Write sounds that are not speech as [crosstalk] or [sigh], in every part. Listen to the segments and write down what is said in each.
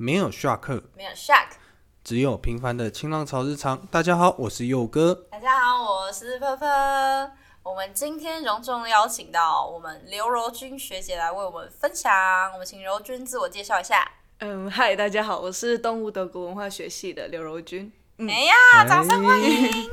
没有 shock，没有 shock。只有平凡的清浪潮日常。大家好，我是佑哥。大家好，我是芬芬。我们今天隆重邀请到我们刘柔君学姐来为我们分享。我们请柔君自我介绍一下。嗯，嗨，大家好，我是动物德国文化学系的刘柔君。哎呀，掌声欢迎！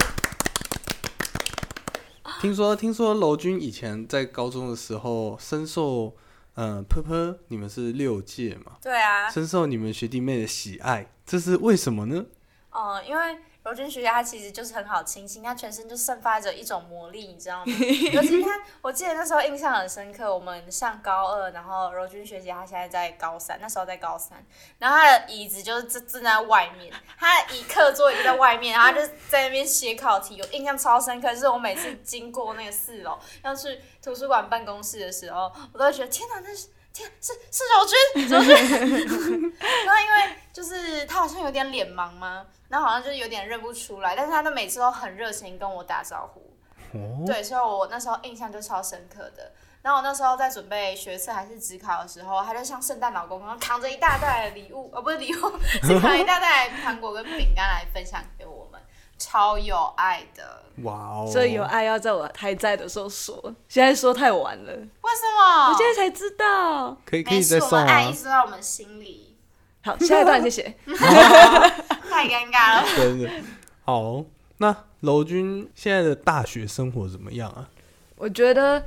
听说听说柔君以前在高中的时候深受嗯噗噗你们是六届嘛？对啊，深受你们学弟妹的喜爱，这是为什么呢？哦、因为柔君学姐她其实就是很好亲近，她全身就散发着一种魔力，你知道吗？[laughs] 尤其她，我记得那时候印象很深刻。我们上高二，然后柔君学姐她现在在高三，那时候在高三，然后她的椅子就是正正在外面，她的椅课桌椅就在外面，然后她就在那边写考题，我印象超深刻。就是我每次经过那个四楼要去图书馆办公室的时候，我都会觉得天哪，那是。天，是是柔君，柔君。[laughs] 然后因为就是他好像有点脸盲嘛，然后好像就是有点认不出来，但是他都每次都很热情跟我打招呼。哦，对，所以我那时候印象就超深刻的。然后我那时候在准备学测还是职考的时候，他就像圣诞老公公扛着一大袋的礼物，哦不是礼物，是扛一大袋糖果跟饼干来分享给我们，超有爱的。哇哦，所以有爱要在我还在的时候说，现在说太晚了，为什么？我现在才知道。可以可以没事，再送啊我们爱一，直都在我们心里，好，下一段谢谢。[laughs] [laughs] [laughs] 太尴尬了。[laughs] 真的好。那楼君现在的大学生活怎么样啊？我觉得，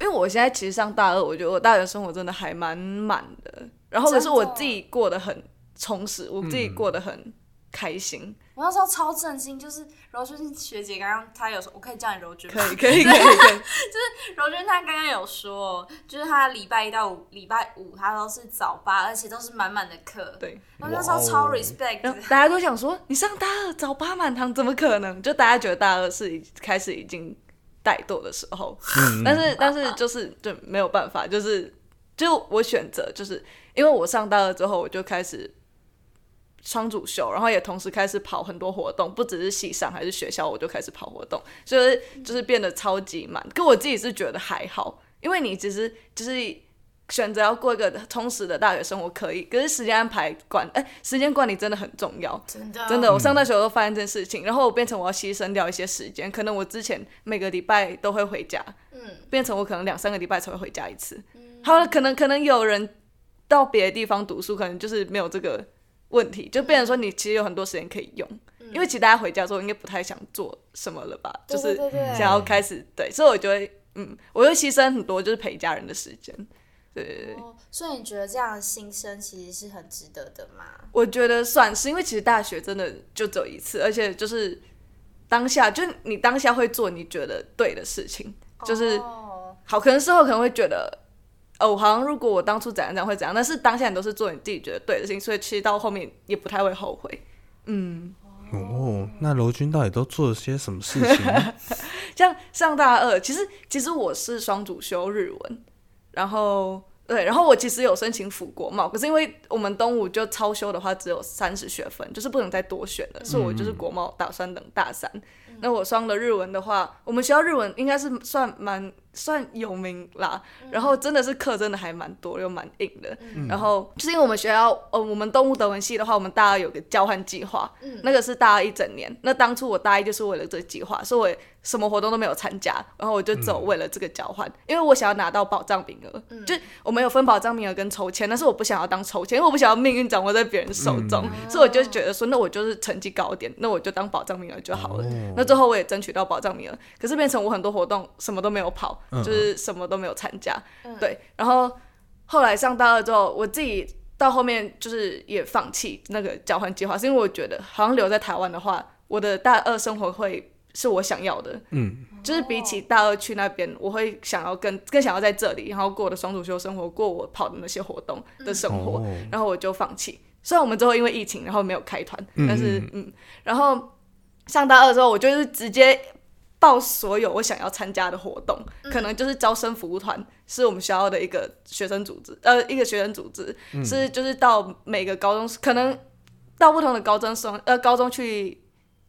因为我现在其实上大二，我觉得我大学生活真的还蛮满的，然后可是我自己过得很充实，我自己过得很开心。我那时候超震惊，就是柔君学姐刚刚她有说，我可以叫你柔君吗？可以，可以，可以，可以。[laughs] 柔君她刚刚有说，就是她礼拜一到五礼拜五她都是早八，而且都是满满的课。对，然后那时候超 respect，大家都想说，你上大二早八满堂，怎么可能？就大家觉得大二是已开始已经怠惰的时候，嗯但是但是就是就没有办法，就是就我选择，就是因为我上大二之后，我就开始双主修，然后也同时开始跑很多活动，不只是系上还是学校，我就开始跑活动，所以就是变得超级满。可我自己是觉得还好，因为你只是就是。选择要过一个充实的大学生活可以，可是时间安排管哎、时间管理真的很重要。真的真的，我上大学我都发现这件事情，然后我变成我要牺牲掉一些时间，可能我之前每个礼拜都会回家，嗯，变成我可能两三个礼拜才会回家一次。好了，可能可能有人到别的地方读书，可能就是没有这个问题，就变成说你其实有很多时间可以用，因为其实大家回家之后应该不太想做什么了吧，对就是想要开始对，所以我就会嗯，我会牺牲很多就是陪家人的时间。对对对，哦，所以你觉得这样的牺牲其实是很值得的吗？我觉得算是，因为其实大学真的就只有一次，而且就是当下，就你当下会做你觉得对的事情，就是哦好，可能事后可能会觉得，哦，好像如果我当初怎样怎样会怎样，但是当下你都是做你自己觉得对的事情，所以其实到后面也不太会后悔。嗯，哦，那罗君到底都做了些什么事情？[laughs] 像上大二，其实其实我是双主修日文，然后对，然后我其实有申请辅国贸，可是因为我们东吴就超修的话只有三十学分，就是不能再多选了，所以我就是国贸打算等大三。那我上了日文的话，我们学校日文应该是算蛮算有名啦，然后真的是课真的还蛮多又蛮硬的。然后就是因为我们学校，呃，我们动物德文系的话，我们大二有个交换计划，那个是大二一整年。那当初我大一就是为了这个计划，所以我什么活动都没有参加，然后我就走为了这个交换，因为我想要拿到保障名额。就我们有分保障名额跟抽签，但是我不想要当抽签，因为我不想要命运掌握在别人手中，所以我就觉得说，那我就是成绩高一点，那我就当保障名额就好了。那最后我也争取到保障名额，可是变成我很多活动什么都没有跑，就是什么都没有参加。对，然后后来上大二之后，我自己到后面就是也放弃那个交换计划，是因为我觉得好像留在台湾的话，我的大二生活会是我想要的。嗯，就是比起大二去那边，我会想要更更想要在这里，然后过我的双主修生活，过我跑的那些活动的生活，哦然后我就放弃。虽然我们最后因为疫情，然后没有开团，嗯但是嗯，然后上大二之后，我就是直接报所有我想要参加的活动，可能就是招生服务团，是我们学校的一个学生组织，呃，一个学生组织，是就是到每个高中，可能到不同的高中生，呃，高中去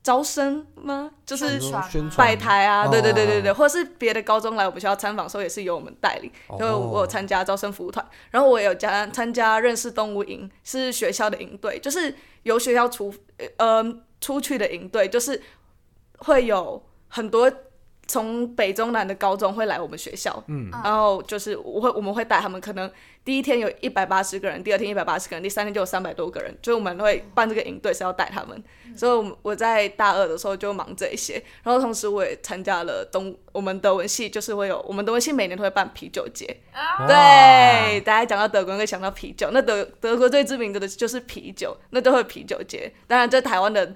招生吗？就是宣传。摆台啊，哦。对对对对对，或者是别的高中来我们学校参访的时候，也是由我们带领。哦。因为我有参加招生服务团，然后我有加参加认识动物营，是学校的营队，就是由学校出呃出去的营队，就是会有很多从北中南的高中会来我们学校，嗯，然后就是我会我们会带他们，可能第一天有一百八十个人，第二天一百八十个人，第三天就有三百多个人，所以我们会办这个营队是要带他们，所以我我在大二的时候就忙这一些，然后同时我也参加了东我们德文系，就是会有我们德文系每年都会办啤酒节，啊，对，大家讲到德国会想到啤酒，那德德国最知名的的就是啤酒，那都会啤酒节。当然，在台湾的，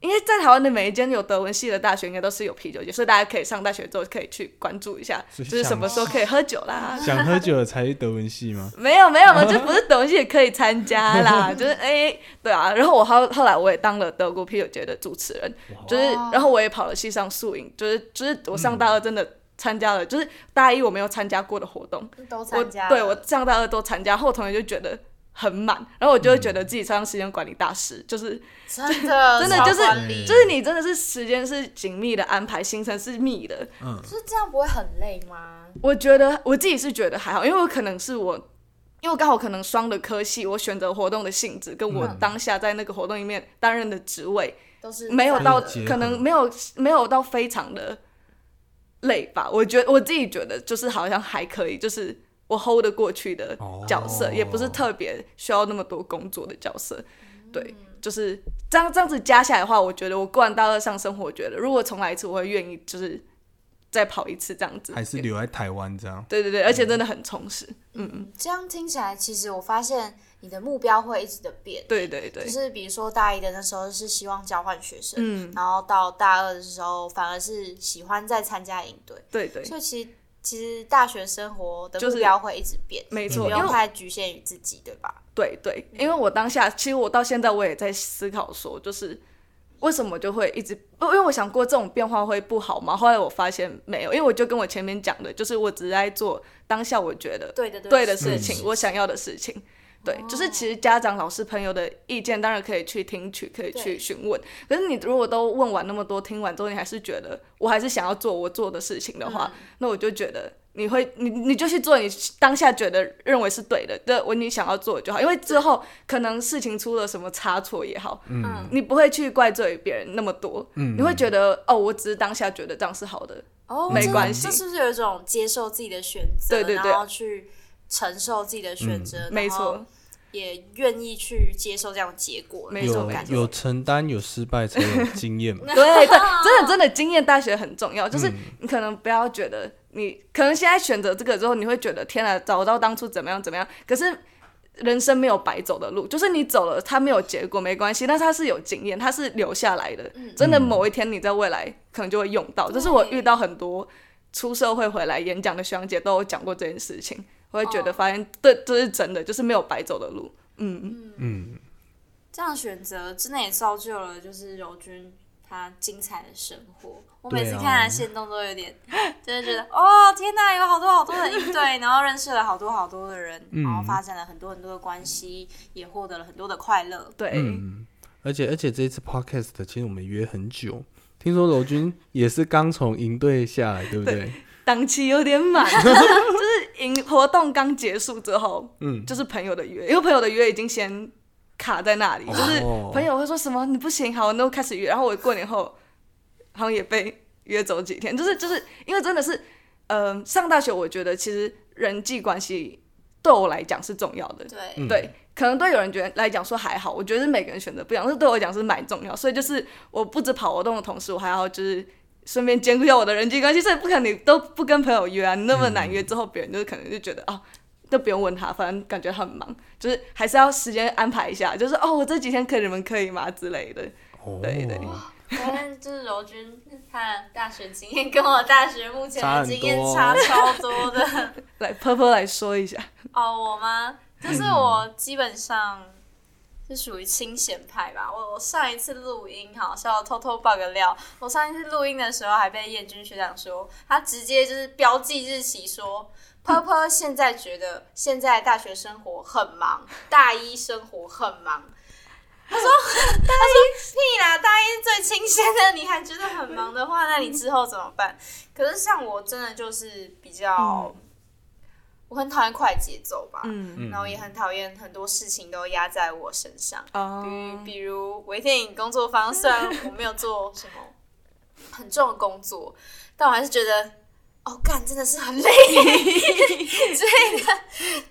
因为在台湾的每一间有德文系的大学，应该都是有啤酒节，所以大家可以上大学之后可以去关注一下，就是什么时候可以喝酒啦。[laughs] 想喝酒的才是德文系吗？没有没有嘛，就不是德文系也可以参加啦，[laughs] 就是哎、对啊。然后我后后来我也当了德国啤酒节的主持人，就是然后我也跑了系上宿营，就是就是我上大二真的参加了，就是大一我没有参加过的活动，都我参加了，对我上大二都参加，后同学就觉得很满，然后我就会觉得自己超像时间管理大师，就是真的 [laughs] 真的就是就是你真的是时间是紧密的安排，行程是密的。就是这样不会很累吗？我觉得我自己是觉得还好，因为我可能是我。因为我刚好可能双的科系，我选择活动的性质跟我当下在那个活动里面担任的职位，都是没有到可能没有没有到非常的累吧。我觉得我自己觉得就是好像还可以，就是我 hold 得过去的角色，哦也不是特别需要那么多工作的角色。对，就是这样这样子加起来的话，我觉得我过完大二上生活，我觉得如果重来一次，我会愿意就是再跑一次这样子。还是留在台湾这样？对对对，而且真的很充实。嗯嗯，这样听起来，其实我发现你的目标会一直的变。对对对就，是比如说大一的那时候是希望交换学生，嗯，然后到大二的时候反而是喜欢再参加营队，对对，所以其实其实大学生活的就是目标会一直变，没错不用太局限于自己，对吧？对对，因为我当下其实我到现在我也在思考说，就是为什么就会一直，因为我想过这种变化会不好吗？后来我发现没有，因为我就跟我前面讲的，就是我只是在做当下我觉得对的，对的的事情，我想要的事情。对，就是其实家长、老师、朋友的意见当然可以去听取，可以去对询问。可是你如果都问完那么多，听完之后，你还是觉得我还是想要做我做的事情的话，那我就觉得你会，你你就去做你当下觉得认为是对的，的我你想要做的就好。因为之后可能事情出了什么差错也好，嗯，你不会去怪罪别人那么多，嗯。你会觉得哦，我只是当下觉得这样是好的，哦，这没关系。这是不是有一种接受自己的选择，对对对。然后去承受自己的选择，没然后错，也愿意去接受这样的结果，有没错有承担有失败才有经验嘛。对 [laughs] 对，真的真的经验大学很重要，就是你可能不要觉得你可能现在选择这个之后，你会觉得天啊，早知道当初怎么样怎么样，可是。人生没有白走的路，就是你走了，它没有结果没关系，但是它是有经验，它是留下来的。真的某一天你在未来可能就会用到。这是我遇到很多出社会回来演讲的学长姐都有讲过这件事情，我会觉得发现对，这是真的，就是没有白走的路。嗯，嗯，这样选择真的也造就了就是柔君他精彩的生活。我每次看他的线动都有点，就是觉得哦天哪，有好多好多的应对，然后认识了好多好多的人，然后发展了很多很多的关系，也获得了很多的快乐。对，嗯，而且而且这一次 podcast 其实我们约很久，听说柔君也是刚从营队下来，对不对？[laughs] 档期有点满，[laughs] [laughs] 就是营活动刚结束之后，嗯，就是朋友的约，因为朋友的约已经先卡在那里，哦。就是朋友会说什么你不行，好，那我开始约，然后我过年后好像也被约走几天，就是就是因为真的是，呃，上大学我觉得其实人际关系对我来讲是重要的，对，嗯。对，可能对有人觉得来讲说还好，我觉得每个人选择不一样，但是对我来讲是蛮重要，所以就是我不止跑活动的同时，我还要就是顺便兼顾一下我的人际关系，所以不可能你都不跟朋友约啊，你那么难约之后，别人就可能就觉得哦。都不用问他，反正感觉他很忙，就是还是要时间安排一下，就是哦，我这几天可以，你们可以吗之类的。哦对对反正就是柔君他的大学经验跟我大学目前的经验差超多的。[laughs] 来，婆婆来说一下，哦，我吗？就是我基本上是属于清闲派吧。我我上一次录音，好是要偷偷爆个料。我上一次录音的时候还被燕君学长说，他直接就是标记日期说。婆婆现在觉得现在大学生活很忙，大一生活很忙。他说：“大一屁啦，大一最清闲的，你还觉得很忙的话，那你之后怎么办？可是像我真的就是比较，我很讨厌快节奏吧，嗯然后也很讨厌很多事情都压在我身上。哦比比如微电影工作坊，虽然我没有做什么很重的工作，但我还是觉得，哦，干真的是很累 [laughs] 之类的。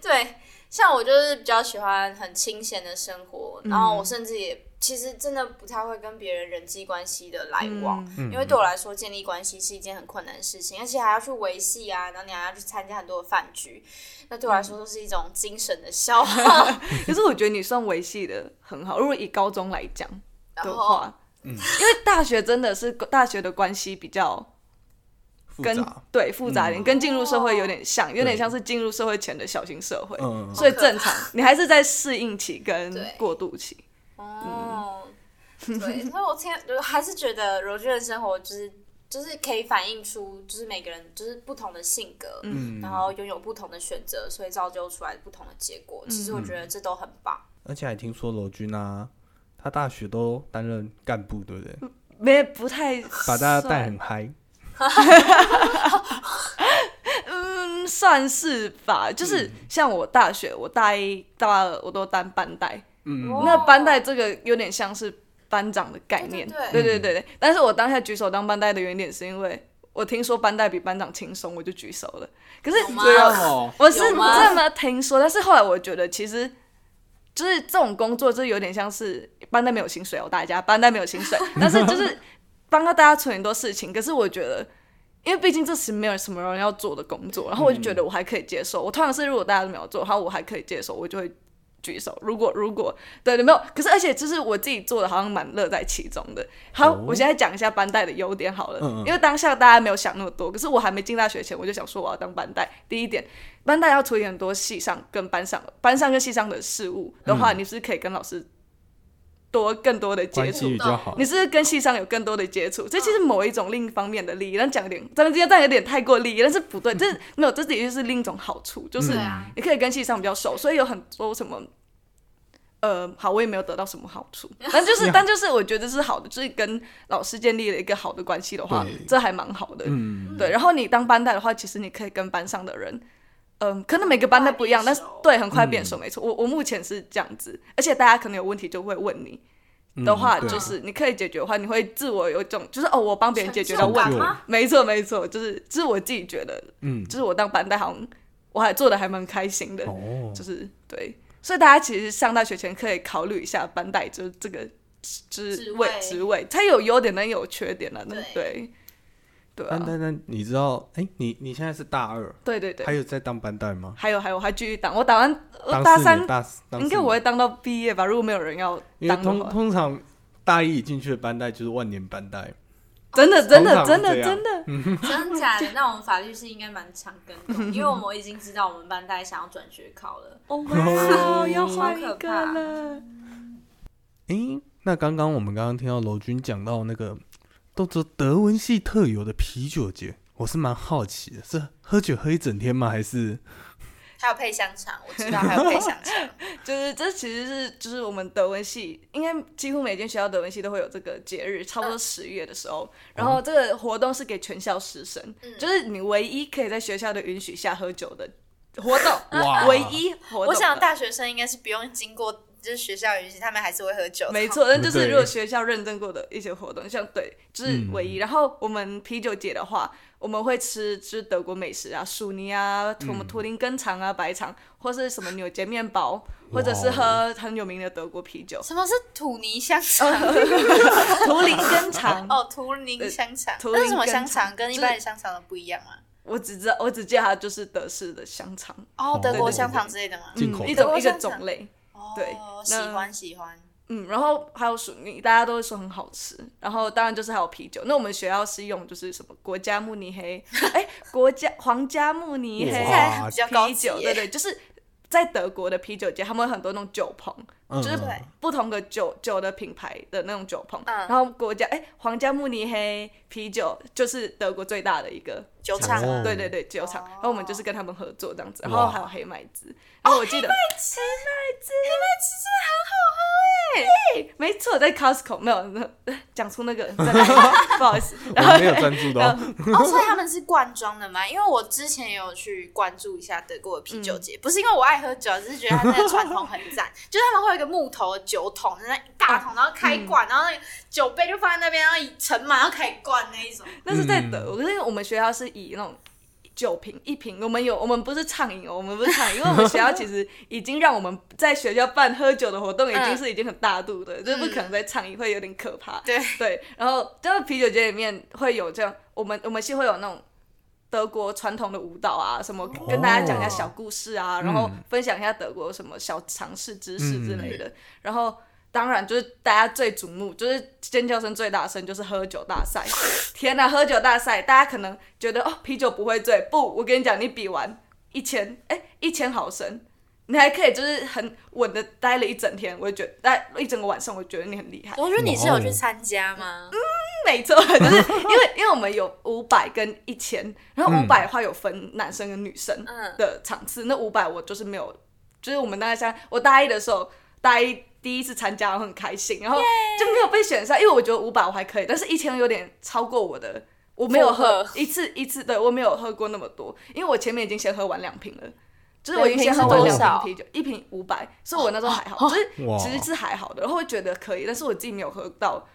对，像我就是比较喜欢很清闲的生活，然后我甚至也其实真的不太会跟别人人际关系的来往，嗯。因为对我来说建立关系是一件很困难的事情，而且还要去维系啊，然后你还要去参加很多的饭局，那对我来说都是一种精神的消耗。[laughs] 可是我觉得你算维系的很好。如果以高中来讲的话，因为大学真的是大学的关系比较跟复杂，对复杂一点，嗯。跟进入社会有点像，有点像是进入社会前的小型社会，嗯，所以正常，你还是在适应期跟对。过渡期。哦，对，所以我天就还是觉得柔君的生活就是就是可以反映出就是每个人就是不同的性格，嗯然后拥有不同的选择，所以造就出来不同的结果。其实我觉得这都很棒。而且还听说罗军啊，他大学都担任干部，对不对？没不太 [laughs] 把大家带很嗨，[laughs] 嗯，算是吧。就是像我大学，我大一、大二我都当班带，那班带这个有点像是班长的概念，对对对对但是我当下举手当班带的原点是因为我听说班带比班长轻松，我就举手了。可是有吗这样哦，我是这么听说，但是后来我觉得其实。就是这种工作，就有点像是班带没有薪水哦，大家班带没有薪水，[laughs] 但是就是帮到大家处理很多事情。可是我觉得，因为毕竟这是没有什么人要做的工作，然后我就觉得我还可以接受。我通常是如果大家都没有做，然后我还可以接受，我就会举手。如果如果对对没有，可是而且就是我自己做的，好像蛮乐在其中的。好，哦我现在讲一下班带的优点好了，嗯嗯因为当下大家没有想那么多，可是我还没进大学前，我就想说我要当班带。第一点，班带要处理很多系上跟班上、班上跟系上的事务的话，你是可以跟老师多更多的接触比。较好你。是是跟系上有更多的接触？这其实某一种另一方面的利益，但讲一点，咱们今天这样有点太过利益，但是不对，这没有，这的确是另一种好处，就是你可以跟系上比较熟，所以有很多什么，呃，好，我也没有得到什么好处，[laughs] 但就是，但就是我觉得是好的，就是跟老师建立了一个好的关系的话，这还蛮好的。嗯，对，然后你当班带的话，其实你可以跟班上的人，嗯，可能每个班带不一样，但是对，很快变熟，没错。我我目前是这样子，而且大家可能有问题就会问你的话，就是你可以解决的话，你会自我有一种就是哦，我帮别人解决了问题？没错没错，就是这是我自己觉得，嗯，就是我当班带好像我还做的还蛮开心的，哦，就是对，所以大家其实上大学前可以考虑一下班带，就是这个职职位位职位，它有优点，但也有缺点了，那对。对对啊，但但但你知道，哎，你你现在是大二，对对对还。有在当班带吗？还有还有，我还继续当，我打完大三，大四应该我会当到毕业吧，如果没有人要因为通当的话，通常大一进去的班带就是万年班带，真的真的真的真的，[laughs] 真的假的？那我们法律系应该蛮长跟的，因为我们已经知道我们班代想要转学考了。[laughs] 哦哇，要换一个了，诶，那刚刚我们刚刚听到楼君讲到那个都做德文系特有的啤酒节，我是蛮好奇的，是喝酒喝一整天吗？还是还有配香肠，我知道还有配香肠。[laughs] 就是这其实是就是我们德文系，应该几乎每间学校德文系都会有这个节日，差不多十月的时候，然后这个活动是给全校师生，就是你唯一可以在学校的允许下喝酒的活动，哇唯一活动。我想大学生应该是不用经过就是学校允许，他们还是会喝酒的。没错，但就是如果学校认证过的一些活动，像对，就是唯一。然后我们啤酒节的话，我们会吃就是德国美食啊，薯泥啊，什么图林根肠啊、白肠，或是什么纽结面包，或者是喝很有名的德国啤酒，什么是土泥香肠？[laughs] 图林根肠。哦，图林香肠。图那什么香林根肠肠？跟一般的香肠的不一样吗？我只知道，我只记得它就是德式的香肠，哦，德国香肠之类的吗？嗯，一的种一个种类。对哦，喜欢喜欢。嗯，然后还有薯泥，大家都会说很好吃。然后当然就是还有啤酒。那我们学校是用就是什么国家慕尼黑，[laughs] 哎，国家皇家慕尼黑啤酒，耶对对，就是在德国的啤酒节，他们有很多那种酒棚，嗯就是不同的酒酒的品牌的那种酒棚。嗯。然后国家哎，皇家慕尼黑啤酒就是德国最大的一个酒厂。哦。对对对，酒厂。然后我们就是跟他们合作这样子，然后还有黑麦汁。然后我记得黑麦汁，黑麦汁真的很好喝哎。没错，在 Costco 没有那 [laughs] 讲出那个 [laughs] 不好意思，[laughs] 然后没有专注到然。后哦，所以他们是罐装的吗？因为我之前也有去关注一下德国的啤酒节，不是因为我爱喝酒，只是觉得他们的传统很赞。就是他们会有一个木头的酒桶，那一大桶，然后开罐，然后那个酒杯就放在那边，然后一盛满，然后开始灌那一种。那是在德国，可是我们学校是以那种酒瓶一瓶，我们有我们不是畅饮哦，我们不是畅饮，因为我们学校其实已经让我们在学校办喝酒的活动已经是已经很大度的，就是不可能再畅饮会有点可怕。对对，然后就是啤酒节里面会有这样，我们我们系会有那种。德国传统的舞蹈啊，什么跟大家讲一下小故事啊，然后分享一下德国什么小常识、知识之类的。然后当然就是大家最瞩目，就是尖叫声最大声，就是喝酒大赛。天哪，喝酒大赛，大家可能觉得哦啤酒不会醉，不，我跟你讲，你比完一千，哎，一千毫升，你还可以就是很稳的待了一整天，我就觉得待一整个晚上，我觉得你很厉害。我觉得你是有去参加吗？没错，就是因为因为我们有五百跟一千，然后五百的话有分男生跟女生嗯的场次，那五百我就是没有，就是我们大概像我大一的时候，大一第一次参加，我很开心，然后就没有被选上，因为我觉得五百我还可以，但是一千有点超过我的，我没有喝一次一次，对我没有喝过那么多，因为我前面已经先喝完两瓶了。就是我已经先喝完两瓶啤酒，一瓶五百，所以我那时候还好，就是其实是还好的，然后会觉得可以，但是我自己没有喝到，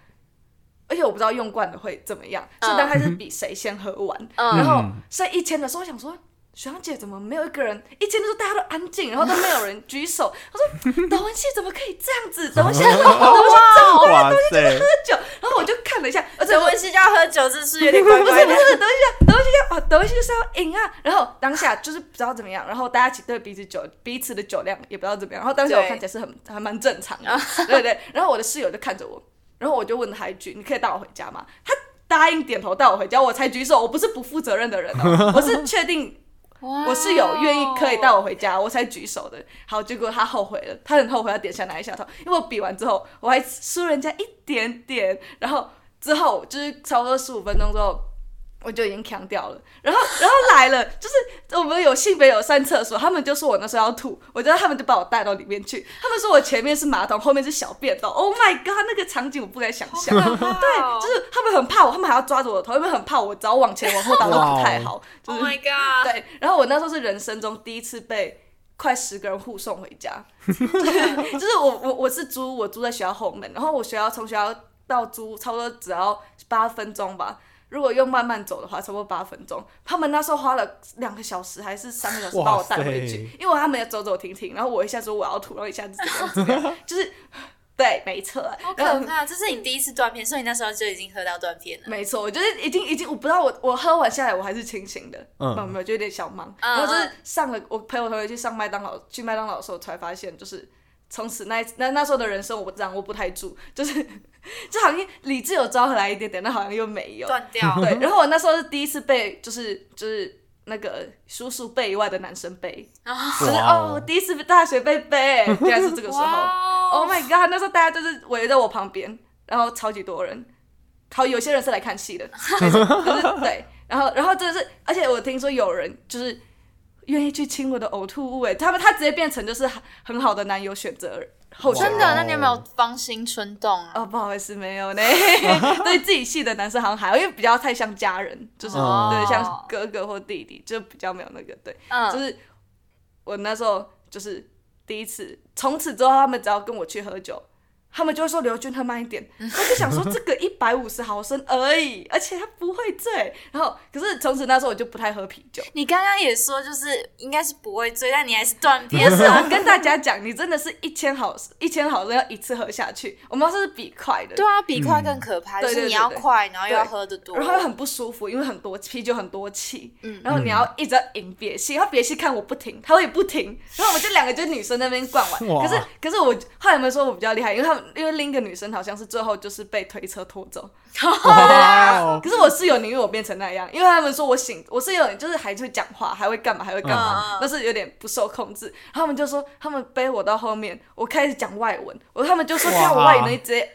而且我不知道用惯了会怎么样，所以大概是比谁先喝完。嗯然后剩一千的时候，我想说。学长姐怎么没有一个人？一千的时候大家都安静，然后都没有人举手。[laughs] 我说德文系怎么可以这样子？[laughs] 德文系，德文系哇塞！喝酒。然后我就看了一下，而且我德 [laughs] 文系就要喝酒，这是有点怪怪的。不是不是，德文系德文系要哦，德文系就是要赢啊。然后当下就是不知道怎么样，然后大家一起对彼此酒彼此的酒量也不知道怎么样。然后当时我看起来是很还蛮正常的，对对。然后我的室友就看着我，然后我就问他一句：“你可以带我回家吗？”他答应点头带我回家，我才举手。我不是不负责任的人哦，我是确定我是有愿意可以带我回家，我才举手的。好，结果他后悔了，他很后悔，他点下那一下头，因为我比完之后我还输人家一点点，然后之后就是差不多十五分钟之后。我就已经强掉了，然后，然后来了，就是我们有性别有上厕所，他们就说我那时候要吐，我觉得他们就把我带到里面去，他们说我前面是马桶，后面是小便。道，Oh my god，那个场景我不敢想象，对，[laughs] 对，就是他们很怕我，他们还要抓着我的头，因为很怕我只要往前往后倒都不太好，就 Oh 是 my god！对，然后我那时候是人生中第一次被快十个人护送回家，就 [laughs] 是就是我我我是租我租在学校后门，然后我学校从学校到租差不多只要八分钟吧。如果用慢慢走的话，差不多八分钟。他们那时候花了两个小时还是三个小时把我带回去，因为他们要走走停停，然后我一下说我要吐，然后一下子怎怎 [laughs] 就是对，没错，好可怕！这是你第一次断片，所以你那时候就已经喝到断片了。没错，我就是已经已经，我不知道我我喝完下来我还是清醒的，嗯没有没有，就有点小忙。嗯然后就是上了，我陪我同学去上麦当劳，去麦当劳的时候才发现，就是从此那那那时候的人生我掌握不太住，就是就好像理智有招回来一点点，但好像又没有。断掉，对，然后我那时候是第一次被就是就是那个叔叔背以外的男生背，就是哦，第一次大学被背，原来是这个时候。Oh my god！那时候大家就是围在我旁边，然后超级多人，好有些人是来看戏的，对，然后然后真的是，而且我听说有人就是愿意去亲我的呕吐物，哎，他们他直接变成就是很很好的男友选择候选人。真的？那你有没有芳心春动啊？哦，不好意思，没有呢。[laughs] 对自己系的男生好像还好，因为比较太像家人，就是、哦对像哥哥或弟弟，就比较没有那个对。就嗯，是我那时候就是第一次，从此之后他们只要跟我去喝酒，他们就会说刘军喝慢一点。我就想说这个一百五十毫升而已，而且他不会醉。然后可是从此那时候我就不太喝啤酒。你刚刚也说就是应该是不会醉，但你还是断片不是啊，跟大家讲，你真的是一千毫一千毫升要一次喝下去。我们要是比快的，对啊，比快更可怕，嗯就是你要快，然后又要喝的多，然后又很不舒服，因为很多啤酒很多气，嗯然后你要一直要饮憋气，然后憋气看我不停，他会不停，然后我们就两个就女生那边灌完，可是可是我后来有没有说我比较厉害？因为他们因为另一个女生好像是最后就是被推车拖走，[laughs] 可是我室友宁愿我变成那样，因为他们说我醒，我室友就是还会讲话，还会干嘛，还会干嘛，但是有点不受控制。他们就说他们背我到后面，我开始讲外文，我他们就说哇看我外语能力直接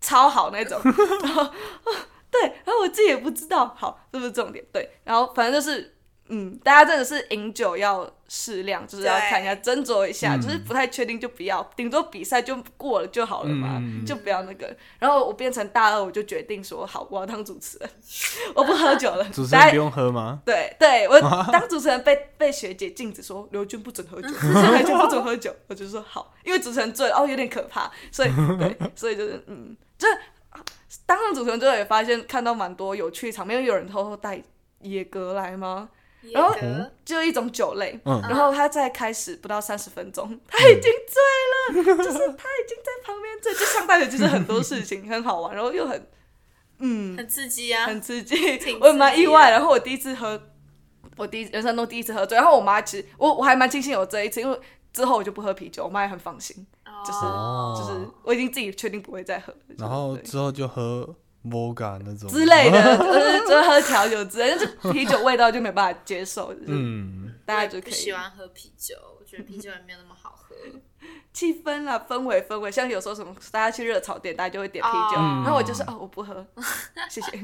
超好那种，[laughs] 然后 [laughs] 对，然后我自己也不知道，好，这不是重点，对，然后反正就是嗯，大家真的是饮酒要适量，就是要看一下斟酌一下，嗯就是不太确定就不要，顶多比赛就过了就好了嘛，嗯就不要那个。然后我变成大二，我就决定说好，我要当主持人，[laughs] 我不喝酒了。主持人不用喝吗？对对，我当主持人被被学姐禁止说刘军不准喝酒，[laughs] 刘军不准喝酒，我就说好，因为主持人醉了哦，有点可怕，所以 [laughs] 对，所以就是嗯，这当上主持人之后也发现看到蛮多有趣的场面，因为有人偷偷带野格来吗？然后就一种酒类，嗯。然后他在开始不到三十分钟，他已经醉了，[laughs] 就是他已经在旁边醉，就上大学就是很多事情很好玩，然后又很嗯很刺激啊，很刺激。挺，我也蛮意外。然后我第一次喝，我第一人生中第一次喝醉，然后我妈其实我我还蛮庆幸有这一次，因为之后我就不喝啤酒，我妈也很放心，就是哦。就是我已经自己确定不会再喝了，然后之后就喝 Vodka 那种之类的，就 [laughs] 是就是喝调酒之类的，但是啤酒味道就没办法接受，就是嗯，大家就可以不喜欢喝啤酒，我觉得啤酒也没有那么好喝。气氛啦，氛围氛围，像有时候什么大家去热炒店，大家就会点啤酒，哦然后我就是哦我不喝，[laughs] 谢谢。[laughs]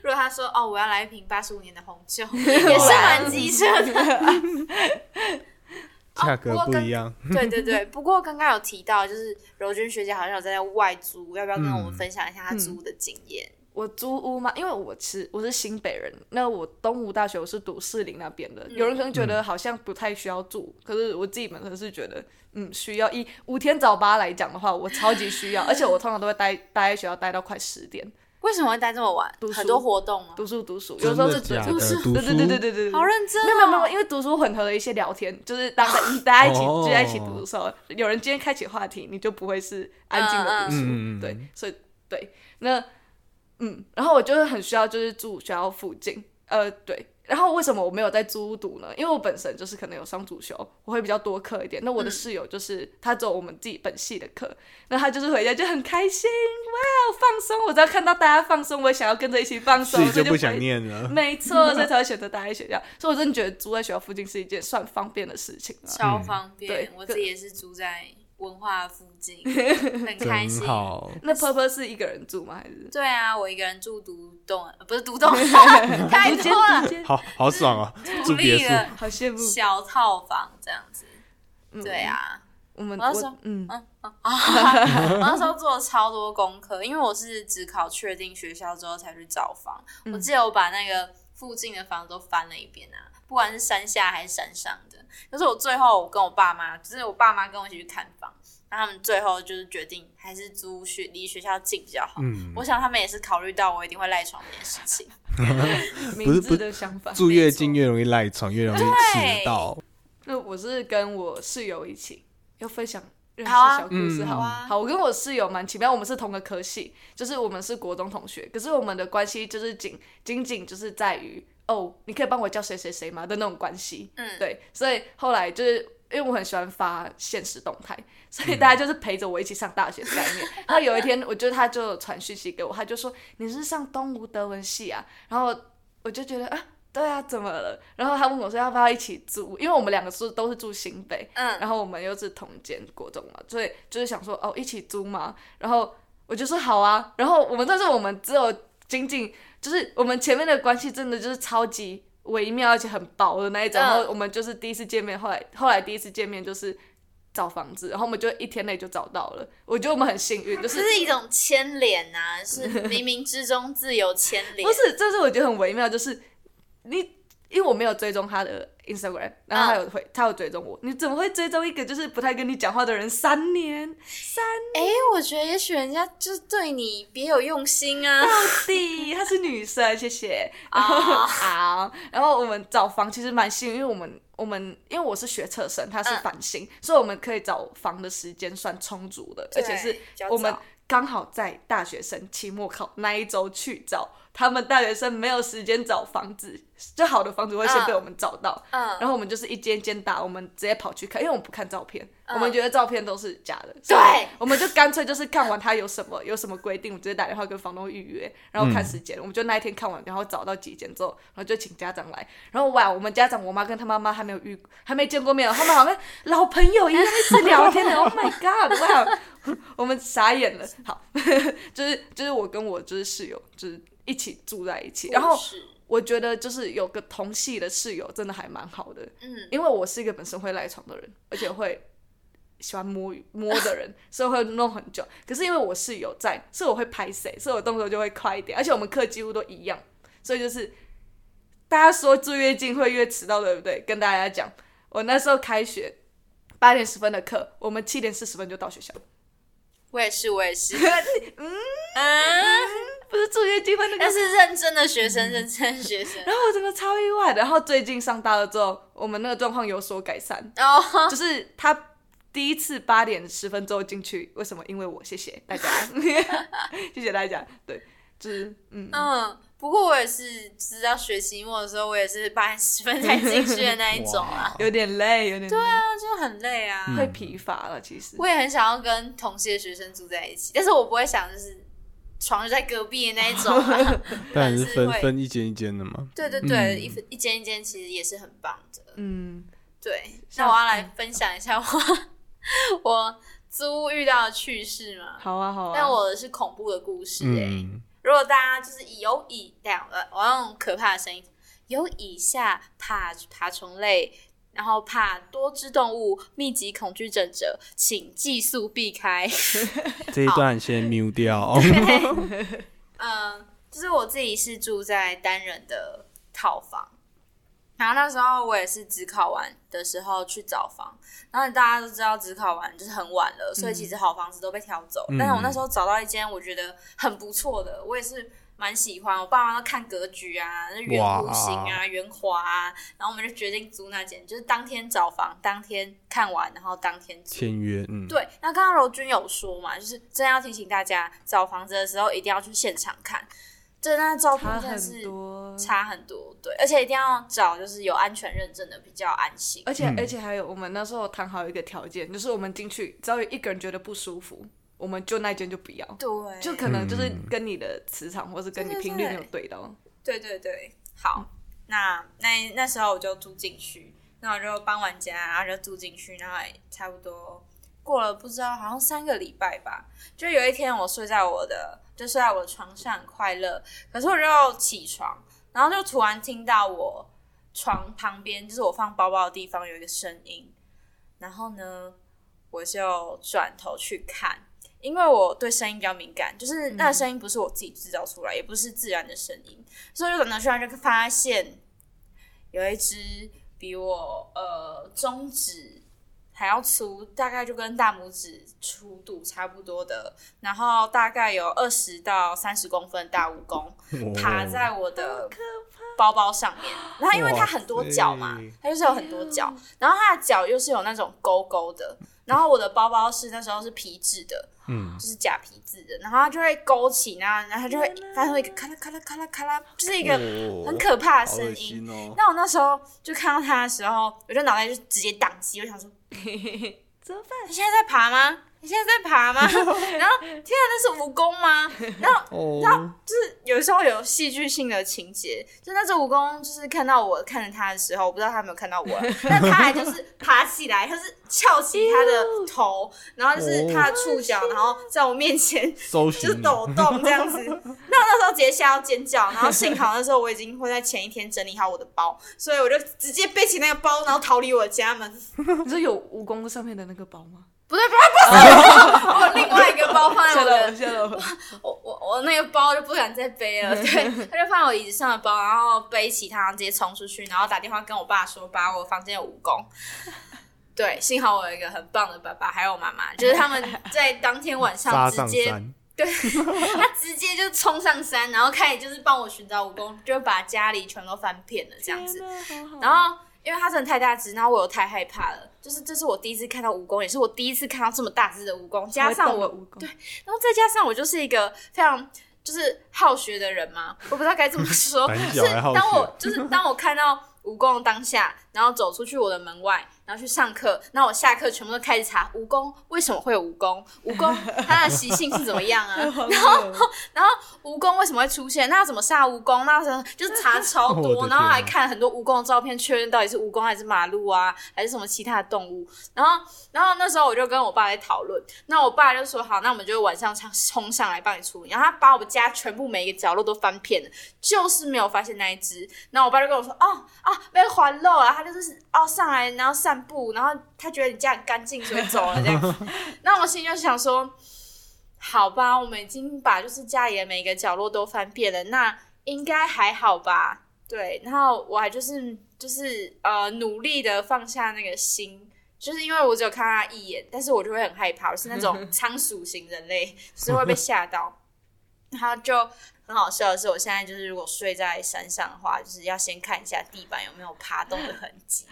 如果他说哦我要来一瓶八十五年的红酒，也是蛮机车的。价格不过跟不一样。对对对，不过刚刚有提到，就是柔君学姐好像有在外租，要不要跟我们嗯分享一下她租的经验？我租屋嘛，因为我是我是新北人，那我东吴大学我是读士林那边的，有人可能觉得好像不太需要住，可是我自己本身是觉得，嗯，需要。以五天早八来讲的话，我超级需要，而且我通常都会待待在学校待到快十点，为什么会待这么晚？读很多活动啊？读书读书，有时候是？读读书对对对对对对对，好认真、哦，没有没有没有，因为读书混合了一些聊天，就是当大大家一起哦聚在一起读的时候，有人今天开启话题，你就不会是安静的读书，对，所以对，那嗯，然后我就是很需要就是住学校附近，呃，对。然后为什么我没有在租屋读呢？因为我本身就是可能有双主修，我会比较多课一点。那我的室友就是、他走我们自己本系的课，那他就是回家就很开心，哇，放松！我只要看到大家放松，我也想要跟着一起放松，所以就不想念了。没错，所以才会选择待在学校。所以我真的觉得住在学校附近是一件算方便的事情啊。超方便。对我自己也是住在文化附近，[laughs] 很开心。好，那 Purple 是一个人住吗？还是对啊，我一个人住独栋，呃不是独栋，[laughs] 太多了？好好爽啊！住独别墅，立的好羡慕。小套房这样子。嗯对，啊，我们我那时候我嗯 [laughs] 我那时候做了超多功课，因为我是只考确定学校之后才去找房。嗯我记得我把那个附近的房子都翻了一遍啊，不管是山下还是山上的。可是我最后我跟我爸妈，就是我爸妈跟我一起去看房，那他们最后就是决定还是租学离学校近比较好。嗯，我想他们也是考虑到我一定会赖床这件事情。[laughs] 明智的想法。住越近越容易赖床，越容易迟到。[laughs] 那我是跟我室友一起要分享认识好啊小故事，嗯好好啊好，我跟我室友蛮奇妙，我们是同个科系，就是我们是国中同学，可是我们的关系就是仅仅仅就是在于哦，你可以帮我叫谁谁谁吗的那种关系。嗯，对，所以后来就是因为我很喜欢发现实动态，所以大家就是陪着我一起上大学的概念。[laughs] 然后有一天，我就他就传讯息给我，他就说你是上东吴德文系啊，然后我就觉得啊。对啊，怎么了？然后他问我说要不要一起住，因为我们两个是都是住新北，嗯，然后我们又是同间国中嘛，所以就是想说哦一起租嘛，然后我就说好啊，然后我们但是我们只有仅仅就是我们前面的关系真的就是超级微妙而且很薄的那一种，嗯然后我们就是第一次见面，后来后来第一次见面就是找房子，然后我们就一天内就找到了，我觉得我们很幸运，就是这是一种牵连啊、是冥冥之中自有牵连。[laughs] 不是，这是我觉得很微妙，就是你因为我没有追踪他的 Instagram，然后他有回、他有追踪我，你怎么会追踪一个就是不太跟你讲话的人三年？三哎、我觉得也许人家就是对你别有用心啊。到底，她是女生，谢谢。啊 [laughs] 好，然后我们找房其实蛮幸运，因为我们我们因为我是学测生，他是嗯。繁星，所以我们可以找房的时间算充足的，而且是我们早。刚好在大学生期末考那一周去找，他们大学生没有时间找房子，就好的房子会先被我们找到，嗯，然后我们就是一间一间打，我们直接跑去看，因为我们不看照片，嗯。我们觉得照片都是假的，对。我们就干脆就是看完他有什么有什么规定，我直接打电话跟房东预约，然后看时间，我们就那一天看完，然后找到几间之后，然后就请家长来，然后哇，我们家长我妈跟他妈妈还没有遇还没见过面哦，他们好像老朋友一样一直聊天的，Oh my god，哇，[laughs] 我们傻眼了，好，[laughs] 就是就是我跟我就是室友就是一起住在一起，然后我觉得就是有个同系的室友真的还蛮好的，嗯，因为我是一个本身会赖床的人，而且会喜欢摸摸的人，[laughs] 所以会弄很久。可是因为我室友在，所以我会拍谁，所以我动作就会快一点。而且我们课几乎都一样，所以就是大家说住越近会越迟到，对不对？跟大家讲，我那时候开学八点十分的课，我们七点四十分就到学校。我也是，我也是，嗯 [laughs] 嗯，不是住越近会那个但是认真的学生，认真的学生，[laughs] 然后我真的超意外的。然后最近上大二之后，我们那个状况有所改善，哦，就是他第一次八点十分之后进去，为什么？因为我谢谢大家，[laughs] 谢谢大家。对，就是嗯，嗯，不过我也是知道学期末的时候，我也是八点十分才进去的那一种啊，有点累，有点对啊，就很累啊。会疲乏了。其实我也很想要跟同系的学生住在一起，但是我不会想就是床就在隔壁的那一种啊，[laughs] [laughs] 当然是分会分一间一间的嘛。对对对，一分一间一间其实也是很棒的。嗯，对，那我要来分享一下我 [laughs] 我租屋遇到的趣事嘛。好啊，好啊。但我的是恐怖的故事哎、嗯，如果大家就是有以这样，我我要用可怕的声音，有以下爬爬虫类，然后怕多只动物、密集恐惧症者，请寄速避开。[laughs] 这一段先 mute 掉。[laughs] 嗯，就是我自己是住在单人的套房，然后那时候我也是只考完的时候去找房，然后大家都知道只考完就是很晚了，所以其实好房子都被挑走。嗯但是我那时候找到一间我觉得很不错的，我也是蛮喜欢。我爸妈都看格局啊，那圆弧形啊、圆滑啊，然后我们就决定租那间，就是当天找房，当天看完，然后当天租。签约，嗯，对，那刚刚柔君有说嘛，就是真的要提醒大家，找房子的时候一定要去现场看，对那照片真的是，差很多，对，而且一定要找就是有安全认证的，比较安心。而且、嗯而且还有，我们那时候谈好一个条件，就是我们进去只要有一个人觉得不舒服，我们就那间就不要，对，就可能就是嗯跟你的磁场或是跟你频率没有对对到。对对对，好，那那那时候我就住进去，那我就搬完家，然后就住进去，然后也差不多过了不知道好像三个礼拜吧，就有一天我睡在我的就睡在我的床上很快乐，可是我就起床，然后就突然听到我床旁边就是我放包包的地方有一个声音，然后呢我就转头去看。因为我对声音比较敏感，就是那个声音不是我自己制造出来，也不是自然的声音，所以我就转头去看，就发现有一只比我呃中指还要粗，大概就跟大拇指粗度差不多的，然后大概有二十到三十公分的大蜈蚣爬在我的包包上面。然后因为它很多脚嘛，它就是有很多脚，然后它的脚又是有那种勾勾的。然后我的包包是那时候是皮质的，嗯，就是假皮质的，然后它就会勾起，然后然后它就会发出一个咔啦咔啦咔啦咔啦，就是一个哦很可怕的声音。那我那时候就看到它的时候，我就脑袋就直接宕机，我想说，[laughs] 怎么办？它现在在爬吗？你现在在爬吗？[laughs] 然后天啊，那是蜈蚣吗？[laughs] 然后然后，就是有时候有戏剧性的情节，就那只蜈蚣就是看到我看着它的时候，我不知道它有没有看到我，[laughs] 但它还就是爬起来，它是翘起它的头，然后就是它的触角，然后在我面前就是抖动这样子。那那时候直接吓到尖叫，然后幸好那时候我已经会在前一天整理好我的包，所以我就直接背起那个包，然后逃离我的家门。你说有蜈蚣上面的那个包吗？不对，不是，不是，我另外一个包放在我，我的 [laughs] 我！我我我那个包就不敢再背了，[laughs] 对，他就放我椅子上的包，然后背起它，直接冲出去，然后打电话跟我爸说，把我房间的蜈蚣。对，幸好我有一个很棒的爸爸，还有妈妈，就是他们在当天晚上直接，[laughs] 对，他直接就冲上山，然后开始就是帮我寻找蜈蚣，就把家里全都翻遍了这样子。好好然后因为它真的太大只，然后我又太害怕了，就是这是我第一次看到蜈蚣，也是我第一次看到这么大只的蜈蚣，加上我蜈蚣，对然后再加上我就是一个非常就是好学的人嘛，我不知道该怎么说，[laughs] 胆是当我就是当我看到蜈蚣的当下，然后走出去我的门外，然后去上课，然后我下课全部都开始查蜈蚣为什么会有蜈蚣，蜈蚣它的习性是怎么样啊？[laughs] 然后然后蜈蚣为什么会出现？那要怎么杀蜈蚣？那时候就是查超 [laughs] 多，的然后还看很多蜈蚣的照片，确认到底是蜈蚣还是马路啊，还是什么其他的动物。然后然后那时候我就跟我爸在讨论，那我爸就说好，那我们就晚上冲冲上来帮你处理。然后他把我们家全部每一个角落都翻遍了，就是没有发现那一只。然后我爸就跟我说，哦啊，被环漏了，他就是哦上来然后散步，然后他觉得你家很干净，所以走了这样。[laughs] 那我心里就想说，好吧，我们已经把就是家里的每一个角落都翻遍了，那应该还好吧？对，然后我还就是就是呃努力的放下那个心，就是因为我只有看他一眼，但是我就会很害怕，我是那种仓鼠型人类，就是会被吓到。然后就很好笑的是，我现在就是如果睡在山上的话，就是要先看一下地板有没有爬动的痕迹。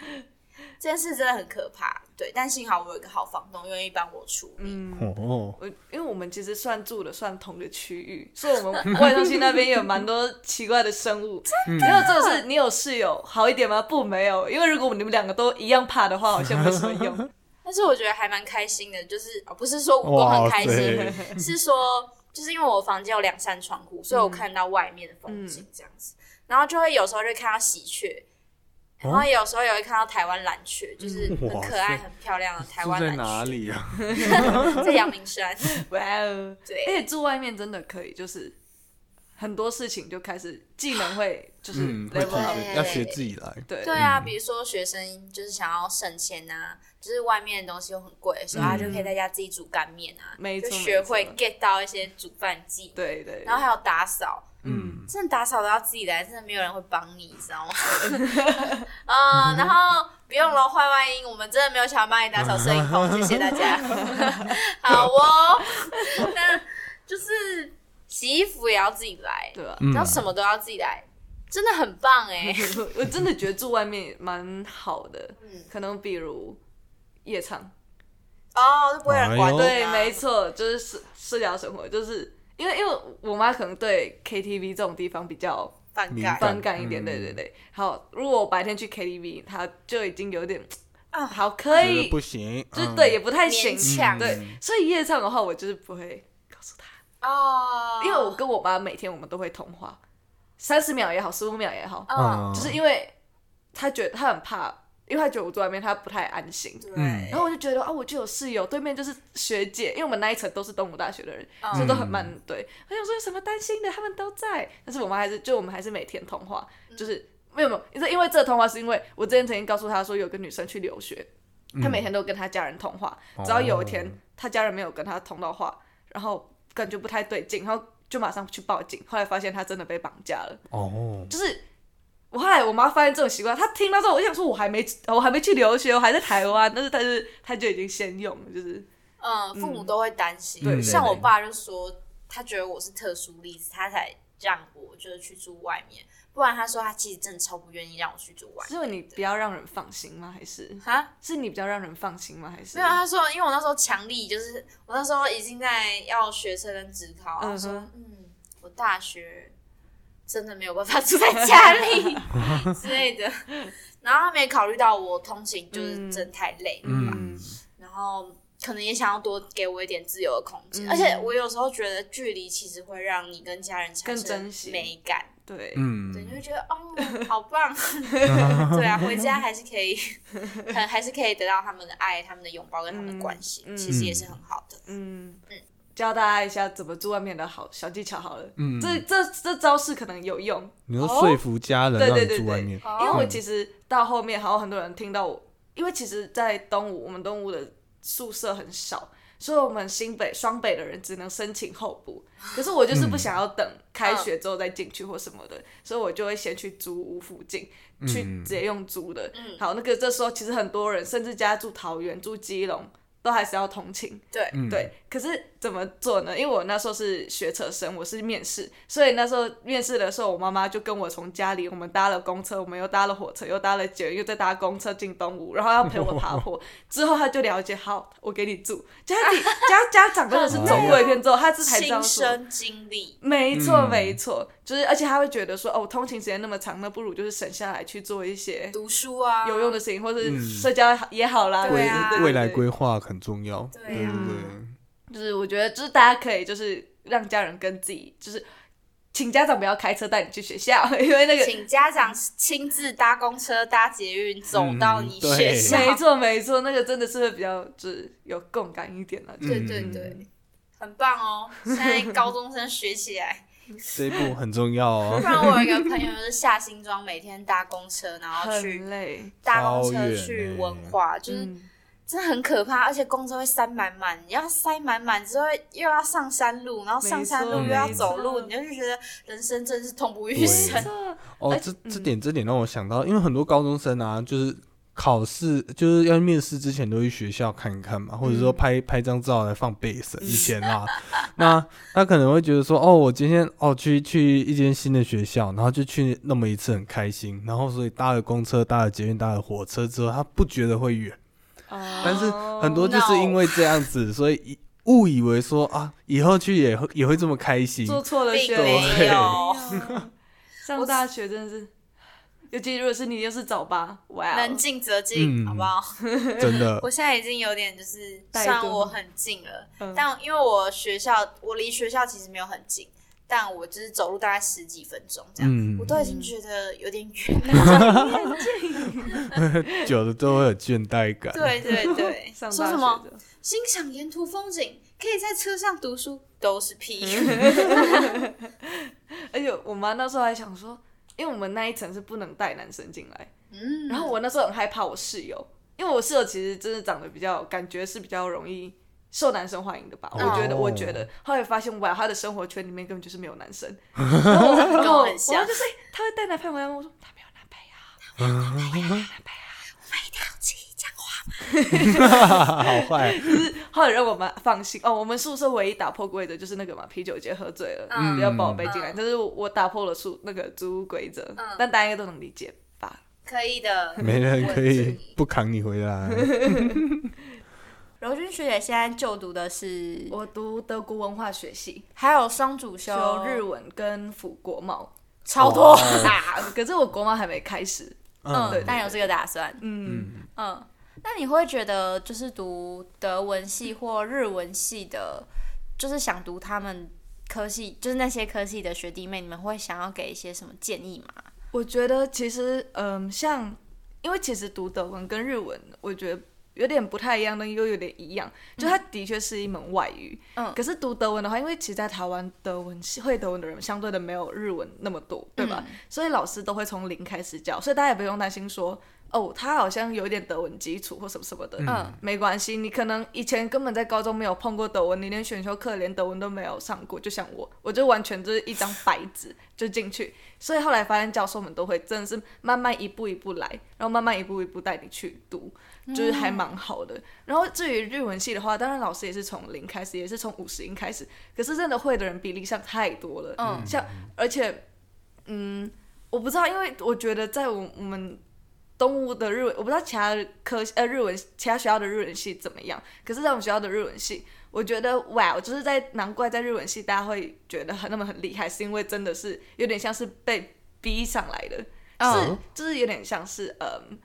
这件事真的很可怕，对，但幸好我有一个好房东愿意帮我处理。嗯，哦，我因为我们其实算住的算同个区域，所以我们 [laughs] 外中心那边也有蛮多奇怪的生物。真的？没有这个是你有室友好一点吗？不，没有，因为如果你们两个都一样怕的话，好像没什么用。[laughs] 但是我觉得还蛮开心的，就是哦，不是说蜈蚣很开心，是说就是因为我房间有两扇窗户，所以我看到外面的风景这样子，然后就会有时候就看到喜鹊。然后有时候也会看到台湾蓝雀，就是很可爱、很漂亮的台湾蓝雀。在哪？里啊？[laughs] 在阳明山。[laughs] 哇哦！对，而且住外面真的可以，就是很多事情就开始技能会就是嗯，会 level 自 up，要学自己来。对对啊，比如说学生就是想要省钱啊，就是外面的东西又很贵的时候，他就可以在家自己煮干面啊，就学会 get 到一些煮饭技能。对对，然后还有打扫，嗯，真的打扫都要自己来，真的没有人会帮你，你知道吗？[laughs] 嗯，然后不用了，坏外音，我们真的没有想要帮你打扫摄影棚，谢谢大家。[laughs] 好哦，那就是洗衣服也要自己来，对啊。嗯然后什么都要自己来，真的很棒哎。[laughs] 我真的觉得住外面蛮好的，嗯可能比如夜场，哦，都不会有人管对，没错，就是社社交生活，就是因为因为我妈可能对 KTV 这种地方比较反感。反感一点，嗯。对对对。好，如果我白天去 KTV，她就已经有点啊。好可以，不行，就对也不太行，勉强。对，所以夜唱的话，我就是不会告诉她，哦，因为我跟我妈每天我们都会通话，三十秒也好，十五秒也好，嗯，就是因为她觉得她很怕，因为他觉得我坐外面他不太安心。对，嗯然后我就觉得啊，我就有室友，对面就是学姐，因为我们那一层都是东吴大学的人，嗯所以都很慢对。我想说有什么担心的，他们都在。但是我们还是，就我们还是每天通话，就是没有没有，因为因为这个通话是因为我之前曾经告诉他说有个女生去留学，她每天都跟她家人通话，只要有一天她家人没有跟她通到话，然后感觉不太对劲，然后就马上去报警，后来发现她真的被绑架了，哦，就是。我后来我妈发现这种习惯，她听到之后，我想说，我还没我还没去留学，我还在台湾，但是但是她就已经先用了，就是嗯，父母都会担心。对对像我爸就说，他觉得我是特殊例子，他才让我就是去住外面，不然他说他其实真的超不愿意让我去住外是因为你比较让人放心吗？还是面。哈，是你比较让人放心吗？还是没有，他说，因为我那时候强力，就是我那时候已经在要学车跟职考，他说，嗯，我大学真的没有办法住在家里 [laughs] 之类的，然后他没考虑到我通勤就是真太累了吧，嗯。然后可能也想要多给我一点自由的空间，嗯。而且我有时候觉得距离其实会让你跟家人产生美感，对，嗯。对，你会觉得哦，好棒，[laughs] 对啊，回家还是可以，很 [laughs] 还是可以得到他们的爱、他们的拥抱跟他们的关心，嗯。其实也是很好的。嗯。嗯教大家一下怎么住外面的好小技巧好了。嗯这这这招式可能有用，你说说服家人让你对对对对，住外面，哦因为我其实到后面好像很多人听到我，因为其实，在东吴我们东吴的宿舍很少，所以我们新北双北的人只能申请候补。可是我就是不想要等开学之后再进去或什么的，所以我就会先去租屋附近，去直接用租的。嗯好，那个这时候其实很多人甚至家住桃园、住基隆。都还是要通勤。对，嗯，对，可是怎么做呢？因为我那时候是学车生，我是面试，所以那时候面试的时候，我妈妈就跟我从家里，我们搭了公车，我们又搭了火车，又搭了捷运，又再搭公车进东吴，然后要陪我爬坡。[laughs] 之后他就了解，好，我给你住。家里家家长真的是走过一遍之后，他这才知道说。亲身经历，没错，嗯没错，就是而且他会觉得说，哦，通勤时间那么长，那不如就是省下来去做一些读书啊，有用的事情，或是社交也好啦。对啊未来规划很重要，对啊对不对？就是我觉得，就是大家可以就是让家人跟自己，就是请家长不要开车带你去学校，[laughs] 因为那个请家长亲自搭公车、搭捷运走到你学校。没错没错，那个真的是会比较就是有共感一点了。对嗯对对，很棒哦！现在高中生学起来，这一步很重要哦 [laughs] 不。然我有一个朋友就是下新庄，每天搭公车，然后去搭公车去欸文化，就是嗯，真的很可怕，而且公车会塞满满，你要塞满满之后又要上山路，然后上山路又要走路，你就会觉得人生真是痛不欲生。错，哦，而这这嗯点这点让我想到，因为很多高中生啊，就是考试就是要面试之前都去学校看一看嘛，或者说嗯拍拍张照来放备审。以前啦，[laughs] 那他可能会觉得说，哦，我今天哦去去一间新的学校，然后就去那么一次很开心，然后所以搭了公车、搭了捷运、搭了火车之后，他不觉得会远，但但是很多就是因为这样子，所以以误以为说啊，以后去也会也会这么开心。做错了选择。[laughs] 上大学真的是，尤其如果是你又是早八，哇哦，能进则进，嗯好不好？[laughs] 真的 [laughs] 我现在已经有点就是，虽然我很近了，嗯但因为我学校我离学校其实没有很近，但我就是走路大概十几分钟这样，嗯我都已经觉得有点远了。[laughs] 久了都会有倦怠感。对对对，说什么欣赏沿途风景，可以在车上读书，都是屁。而且我妈那时候还想说，因为我们那一层是不能带男生进来，嗯，然后我那时候很害怕我室友，因为我室友其实真的长得比较，感觉是比较容易受男生欢迎的吧。我觉得，哦我觉得，后来发现哇，他的生活圈里面根本就是没有男生。[laughs] 然后我，然跟后我我很就说，哎他会带男朋友回来吗？我说 [laughs] 他没有男朋友。[laughs] 好坏，后来让我们放心哦，我们宿舍唯一打破规则就是那个嘛，啤酒节喝醉了，嗯。不要把我背进来。嗯。但是我打破了宿那个租屋规则，嗯。但大家应该都能理解吧？可以的，[laughs] 没人可以不扛你回来。[laughs] 柔君学姐现在就读的是，我读德国文化学系，还有双主修。修日文跟辅国贸。超多，啊，可是我国贸还没开始。嗯。但有这个打算，嗯，嗯，那你会觉得就是读德文系或日文系的，就是想读他们科系，就是那些科系的学弟妹，你们会想要给一些什么建议吗？我觉得其实嗯，像因为其实读德文跟日文，我觉得。有点不太一样，但又有点一样，就它的确是一门外语。嗯可是读德文的话，因为其实，在台湾德文系会德文的人相对的没有日文那么多，对吧？所以老师都会从零开始教，所以大家也不用担心说，哦，他好像有一点德文基础或什么什么的。嗯没关系，你可能以前根本在高中没有碰过德文，你连选修课连德文都没有上过，就像我，我就完全就是一张白纸就进去。所以后来发现教授们都会真的是慢慢一步一步来，然后慢慢一步一步带你去读，就是还蛮好的。然后至于日文系的话，当然老师也是从零开始，也是从五十音开始，可是真的会的人比例上太多了。嗯像而且，嗯，我不知道，因为我觉得在我我们东吴的日文，我不知道其他科呃日文其他学校的日文系怎么样，可是在我们学校的日文系，我觉得哇，我就是在难怪在日文系大家会觉得很那么很厉害，是因为真的是有点像是被逼上来的，是嗯就是有点像是嗯，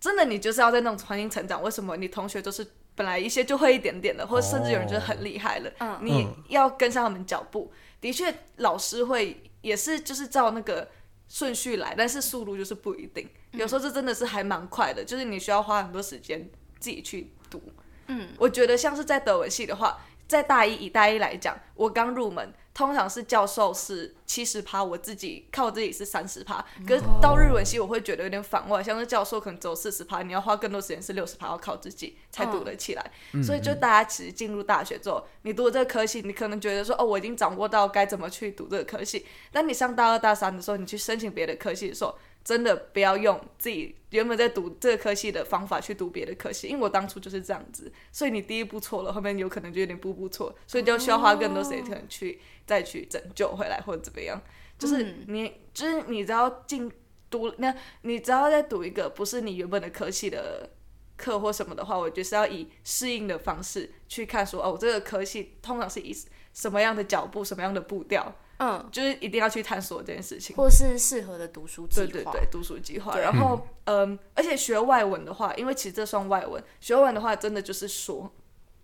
真的你就是要在那种环境成长，为什么你同学都是本来一些就会一点点的，或者甚至有人就是很厉害了，嗯你嗯。要跟上他们脚步。的确，老师会也是就是照那个顺序来，但是速度就是不一定。有时候这真的是还蛮快的，就是你需要花很多时间自己去读。嗯，我觉得像是在德文系的话，在大一以大一来讲，我刚入门，通常是教授是七十趴，我自己靠我自己是三十趴。可是到日文系，我会觉得有点反外，像是教授可能只有四十趴，你要花更多时间是六十趴，要靠自己才读得起来。所以就大家其实进入大学之后，你读这个科系，你可能觉得说哦，我已经掌握到该怎么去读这个科系。但你上大二大三的时候，你去申请别的科系的时候，真的不要用自己原本在读这个科系的方法去读别的科系，因为我当初就是这样子，所以你第一步错了，后面有可能就有点步步错，所以就需要花更多时间去再去拯救回来或者怎么样。就是你，就是你只要进读那，你只要在读一个不是你原本的科系的课或什么的话，我觉得是要以适应的方式去看，说哦，这个科系通常是以什么样的脚步、什么样的步调，嗯，就是一定要去探索这件事情。或是适合的读书计划。对对对，读书计划。然后，嗯，而且学外文的话，因为其实这算外文，学外文的话，真的就是说，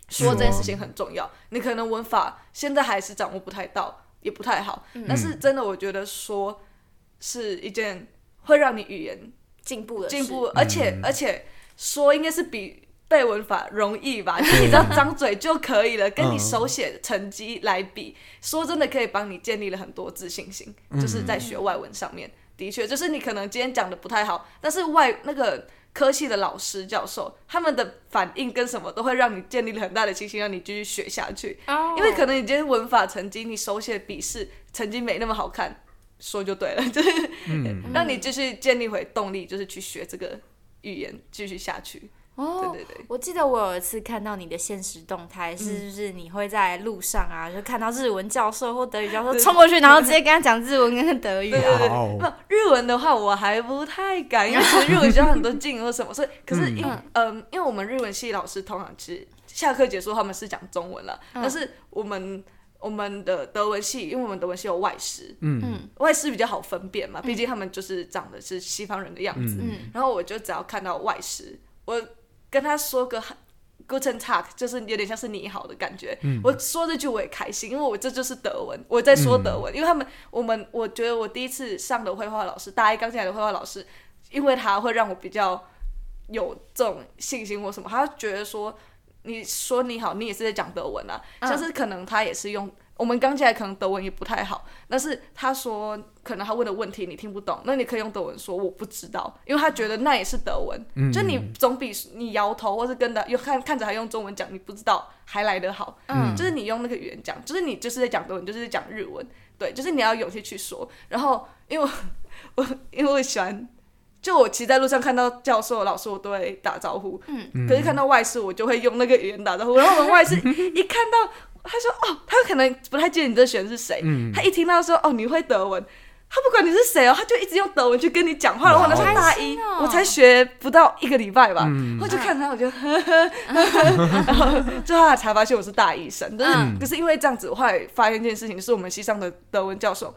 说这件事情很重要。你可能文法现在还是掌握不太到，也不太好，但是真的，我觉得说是一件会让你语言进步的进步，而且而且说应该是比。背文法容易吧？就你只要张嘴就可以了，跟你手写成绩来比，说真的可以帮你建立了很多自信心。就是在学外文上面，的确，就是你可能今天讲的不太好，但是外那个科系的老师教授他们的反应跟什么都会让你建立了很大的信心，让你继续学下去。因为可能你今天文法成绩，你手写笔试成绩没那么好看，说就对了，就是让你继续建立回动力，就是去学这个语言，继续下去。哦，对对对，我记得我有一次看到你的现实动态，是不是你会在路上啊，就看到日文教授或德语教授冲过去，然后直接跟他讲日文跟德语啊？不，日文的话我还不太敢，因为其实日文需要很多敬或什么，所以 [laughs] 可是因嗯，因为我们日文系老师通常其实下课结束他们是讲中文了，但是我们我们的德文系，因为我们德文系有外师，嗯，外师比较好分辨嘛，毕竟他们就是长的是西方人的样子，嗯。然后我就只要看到外师，我。跟他说个 Guten Tag，就是有点像是你好的感觉。我说这句我也开心，因为我这就是德文，我在说德文。因为他们，我们，我觉得我第一次上的绘画老师，大一刚进来的绘画老师，因为他会让我比较有这种信心或什么，他觉得说你说你好，你也是在讲德文啊，像是可能他也是用。我们刚进来可能德文也不太好，但是他说可能他问的问题你听不懂，那你可以用德文说我不知道，因为他觉得那也是德文，就你总比你摇头或是跟他又看看着他用中文讲你不知道还来得好，嗯，就是你用那个语言讲，就是你就是在讲德文，就是在讲日文，对，就是你要勇气去说，然后因为我因为我喜欢，就我骑在路上看到教授老师我都会打招呼，嗯，可是看到外事我就会用那个语言打招呼，然后我们外事一看到。他说：“哦，他可能不太记得你这学生是谁。他一听到说哦你会德文，他不管你是谁哦，他就一直用德文去跟你讲话。然后那是大一，我才学不到一个礼拜吧，我就看他，我就呵呵，[laughs] 然后最后才发现我是大一生。但是可是因为这样子，我后来发现一件事情，是我们系上的德文教授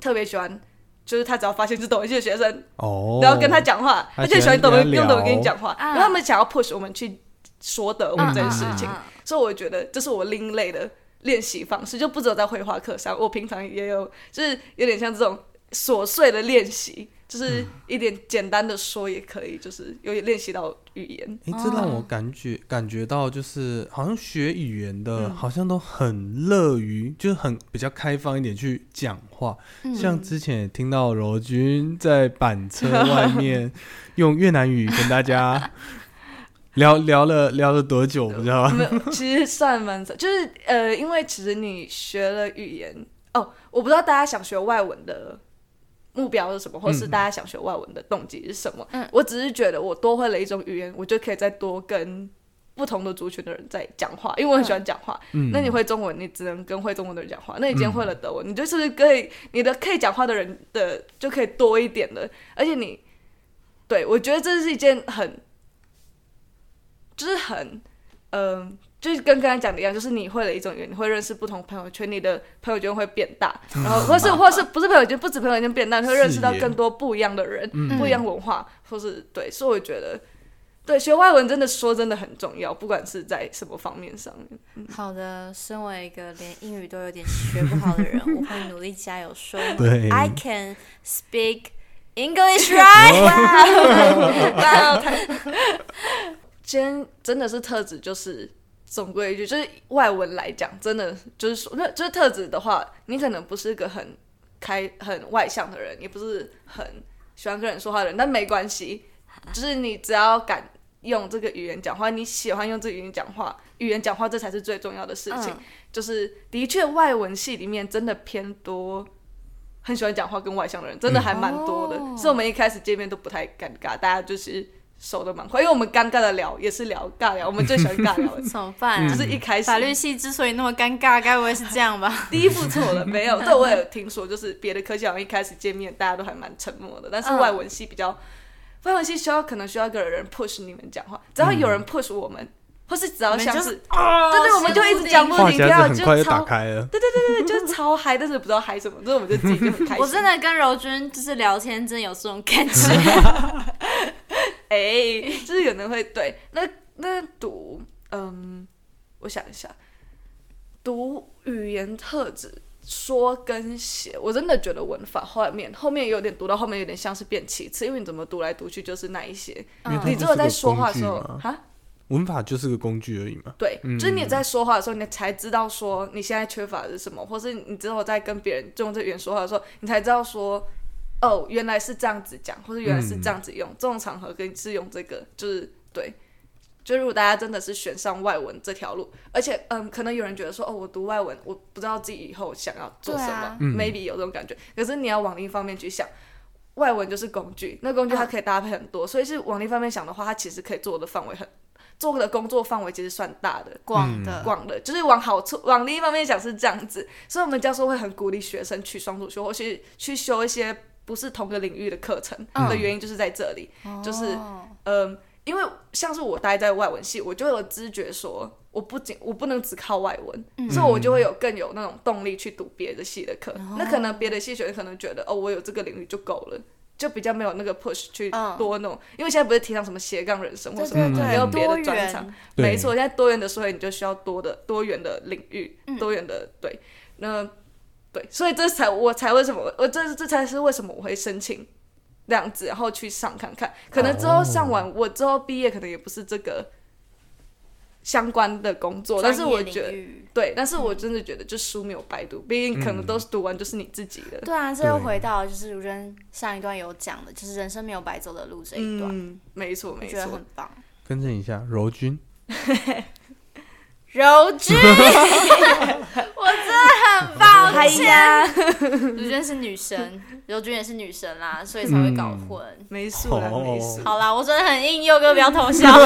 特别喜欢，就是他只要发现是德文系的学生，哦，然后跟他讲话，他就喜欢德文用德文跟你讲话，然后他们想要 push 我们去。”说的我这件事情，所以我觉得这是我另类的练习方式，就不只有在绘画课上，我平常也有，就是有点像这种琐碎的练习，就是一点简单的说也可以，就是有练习到语言。哎，这让我感觉感觉到，就是好像学语言的，好像都很乐于，就是很比较开放一点去讲话。像之前也听到柔君在板车外面 [laughs] 用越南语跟大家。聊聊了聊了多久，不知道没有，其实算蛮早，就是呃，因为其实你学了语言哦，我不知道大家想学外文的目标是什么，或是大家想学外文的动机是什么。嗯，我只是觉得我多会了一种语言，我就可以再多跟不同的族群的人在讲话，因为我很喜欢讲话。嗯，那你会中文，你只能跟会中文的人讲话。那你今天会了德文，你就是可以你的可以讲话的人的就可以多一点了。而且你对我觉得这是一件很。就是很，嗯，就是跟刚才讲的一样，就是你会了一种语言，你会认识不同朋友圈，你的朋友圈会变大，[laughs] 然后或是或是不是朋友圈，不止朋友圈变大，你会认识到更多不一样的人，不一样文化，或是对，所以我觉得，对学外文真的说真的很重要，不管是在什么方面上面。好的，身为一个连英语都有点学不好的人，我会努力加油说，I can speak English right。[laughs] [laughs] 今天真的是特质，就是总归一句，就是外文来讲，真的就是说，那就是特质的话，你可能不是个很开、很外向的人，也不是很喜欢跟人说话的人，但没关系，[laughs] 就是你只要敢用这个语言讲话，你喜欢用这个语言讲话，语言讲话这才是最重要的事情。就是的确，外文系里面真的偏多很喜欢讲话跟外向的人，真的还蛮多的。哦所以我们一开始见面都不太尴尬，大家就是熟的蛮快，因为我们尴尬的聊也是聊尬聊，[laughs] 我们最喜欢尬聊的，[laughs] 怎么办、啊？就是一开始法律系之所以那么尴尬，该不会是这样吧？第一步错了，没有。这我也有听说，就是别的科系好像一开始见面大家都还蛮沉默的，但是嗯外文系比较，外文系需要可能需要一个人 push 你们讲话，只要有人 push 我们，或是只要像是，对对，我们就一直讲不停跳，很快就超开了。对对对，就是超嗨，但是不知道嗨什么，所以我们就自己就很开心。[laughs] 我真的跟柔君就是聊天，真的有这种感觉。[laughs] 哎、就是有人会对那那读，嗯，我想一下，读语言特质说跟写，我真的觉得文法后面后面有点读到后面有点像是变其次，因为你怎么读来读去就是那一些，因为它你只有在说话的时候就是个工具嘛啊。文法就是个工具而已嘛。对，就是你在说话的时候，你才知道说你现在缺乏的是什么，或是你之后在跟别人用这语言说话的时候，你才知道说，哦，原来是这样子讲，或者原来是这样子用，这种场合跟是用这个，就是对。就如果大家真的是选上外文这条路，而且嗯，可能有人觉得说，哦，我读外文，我不知道自己以后想要做什么、对啊 m a y b e 有这种感觉。可是你要往另一方面去想，外文就是工具，那工具它可以搭配很多，所以是往另一方面想的话，它其实可以做的范围很，做的工作范围其实算大的。广的，广的，就是往好处往另一方面讲是这样子，所以我们教授会很鼓励学生去双主修，或是去修一些不是同个领域的课程的原因就是在这里，就是哦嗯，因为像是我待在外文系，我就有知觉说，我不仅我不能只靠外文，所以我就会有更有那种动力去读别的系的课。那可能别的系学生可能觉得，哦，我有这个领域就够了。就比较没有那个 push 去嗯。多那种，因为现在不是提倡什么斜杠人生或对什么没有别多的专长，元，对。没错，现在多元的社会，你就需要多的多元的领域，嗯。多元的对，那对，所以这才我才为什么我这这才是为什么我会申请这样子，然后去上看看，可能之后上哦。完、我之后毕业，可能也不是这个相关的工作，但是我觉得对，但是我真的觉得就书没有白读，毕竟可能都是读完就是你自己的，对啊，这又回到就是如真上一段有讲的，就是人生没有白走的路这一段，嗯，没错我没错。觉得很，棒。更正一下，柔君，[laughs] 柔君，[laughs] 我真的很抱哎歉。柔君是女神，柔君也是女神啦，所以才会搞混。没事啦，哦没事。好啦，我真的很硬，佑哥不要偷笑。[laughs]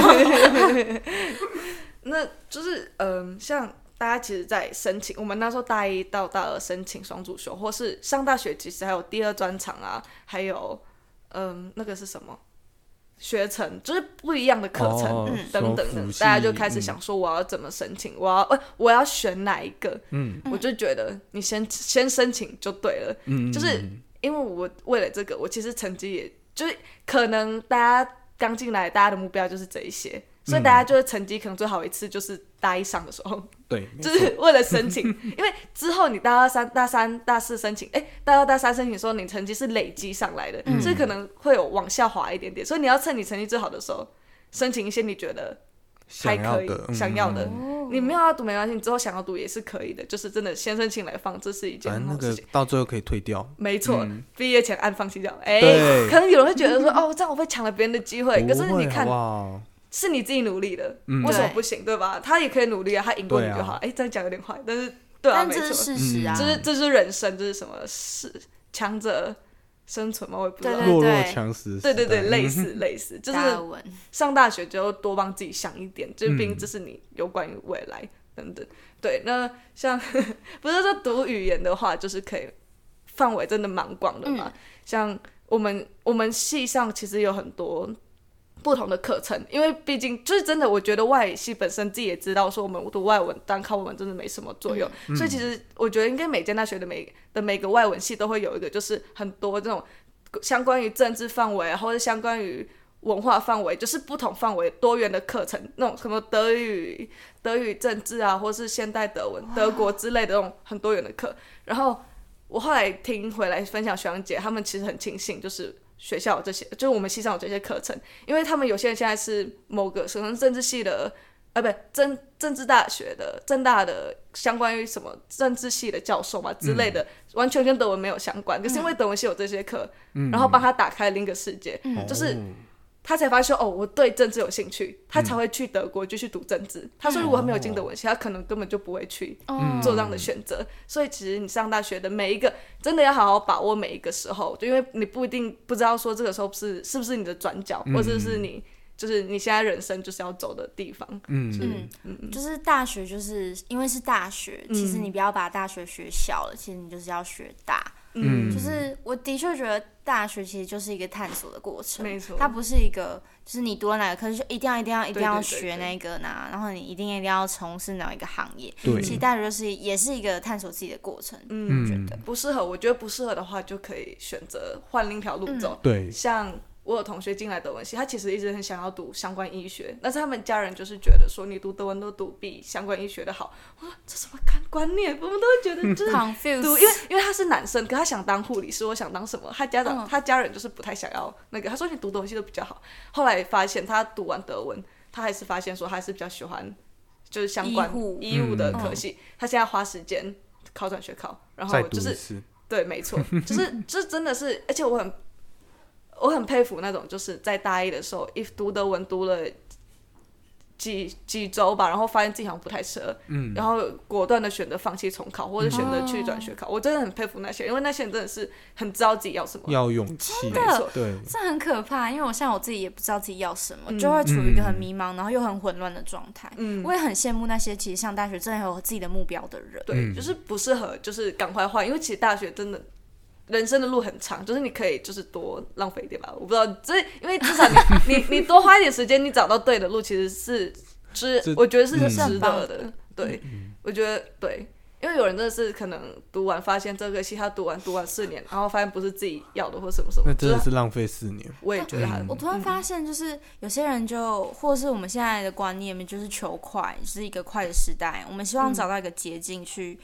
那就是嗯，像大家其实，在申请我们那时候大一到大二申请双主修，或是上大学，其实还有第二专场啊，还有嗯，那个是什么学程，就是不一样的课程、哦等等的什么，辅系大家就开始想说我要怎么申请，我要呃我要选哪一个，嗯。我就觉得你先先申请就对了，嗯，就是嗯因为我为了这个，我其实成绩也就是可能大家刚进来，大家的目标就是这一些，所以大家就是成绩可能最好一次就是大一上的时候，对，就是为了申请，[laughs] 因为之后你大二、三、大三、大四申请，哎、大二、大三申请的时候，你成绩是累积上来的，所以可能会有往下滑一点点，所以你要趁你成绩最好的时候申请一些你觉得还可以想要的，嗯想要的嗯你没有要读没关系，你之后想要读也是可以的，就是真的先申请来放，这是一件反正那个很好事情。到最后可以退掉。没错嗯，毕、业前按放弃掉。哎、对可能有人会觉得说，哦，这样我会抢了别人的机会。可是你看，好是你自己努力的，嗯为什么不行，对吧？他也可以努力啊，他赢过你就好。哎、这样讲有点坏，但是对啊，没错但这是，事实啊。这是这是人生，这是什么？是强者生存吗？我也不知道。对弱弱强食。对对对，类嗯似 [laughs] 类似，就是上大学就多帮自己想一点，就是毕竟嗯这是你有关于未来等等。对，那像 [laughs] 不是说读语言的话，就是可以范围真的蛮广的嘛。像我们我们系上其实有很多不同的课程，因为毕竟就是真的，我觉得外语系本身自己也知道，说我们读外文单靠我们真的没什么作用，所以其实我觉得应该每间大学的每的每个外文系都会有一个，就是很多这种相关于政治范围啊，或者相关于文化范围，就是不同范围多元的课程，那种什么德语、德语政治啊，或是现代德文、德国之类的那种很多元的课。然后我后来听回来分享学长姐，他们其实很庆幸，就是学校有这些，就是我们系上有这些课程，因为他们有些人现在是某个什么政治系的。呃，不，政政治大学的政大的相关于什么政治系的教授嘛之类的，完全跟德文没有相关。可是因为德文系有这些课，然后帮他打开另一个世界，就是哦他才发现哦，我对政治有兴趣，他才会去德国继续读政治。他说如果他没有进德文系，他可能根本就不会去哦做这样的选择。所以其实你上大学的每一个，真的要好好把握每一个时候，就因为你不一定不知道说这个时候是是不是你的转角，或者是你就是你现在人生就是要走的地方。嗯，嗯，就是大学，就是因为是大学，其实你不要把大学学小了，其实你就是要学大。嗯就是我的确觉得大学其实就是一个探索的过程，没错。它不是一个就是你读了哪个科就一定要一定要一定要学那个呢，然后你一定一定要从事哪一个行业。对。其实大学就是也是一个探索自己的过程。嗯，觉得。不适合，我觉得不适合的话，就可以选择换另一条路走。对，像我有同学进来德文系，他其实一直很想要读相关医学，但是他们家人就是觉得说你读德文都读比相关医学的好。我说这什么观观念？我们都会觉得就是读，因为因为他是男生，可他想当护理师，我想当什么？他家长、嗯他家人就是不太想要那个。他说你读德文系都比较好。后来发现他读完德文，他还是发现说他还是比较喜欢就是相关医务的嗯科系。他现在花时间考转学考，然后就是，对，没错，就是这 [laughs] 真的是，而且我很我很佩服那种就是在大一的时候，一读德文读了几几周吧，然后发现自己好像不太适合，嗯，然后果断的选择放弃重考或者选择去转学考。我真的很佩服那些，因为那些人真的是很知道自己要什么。要勇气，没错，对，这很可怕，因为我像我自己也不知道自己要什么，嗯就会处于一个很迷茫，然后又很混乱的状态。嗯我也很羡慕那些其实上大学真的有自己的目标的人。对，嗯就是不适合，就是赶快换，因为其实大学真的。人生的路很长，就是你可以就是多浪费一点吧，我不知道，这因为至少你你你多花一点时间，你找到对的路，其实是是我觉得是很棒得的，对，我觉得对，因为有人真的是可能读完发现这个戏他读完读完四年，然后发现不是自己要的或什么什么，那真的是浪费四年，我也觉得他嗯。我突然发现，就是有些人就，或是我们现在的观念，就是求快，是一个快的时代。我们希望找到一个捷径，去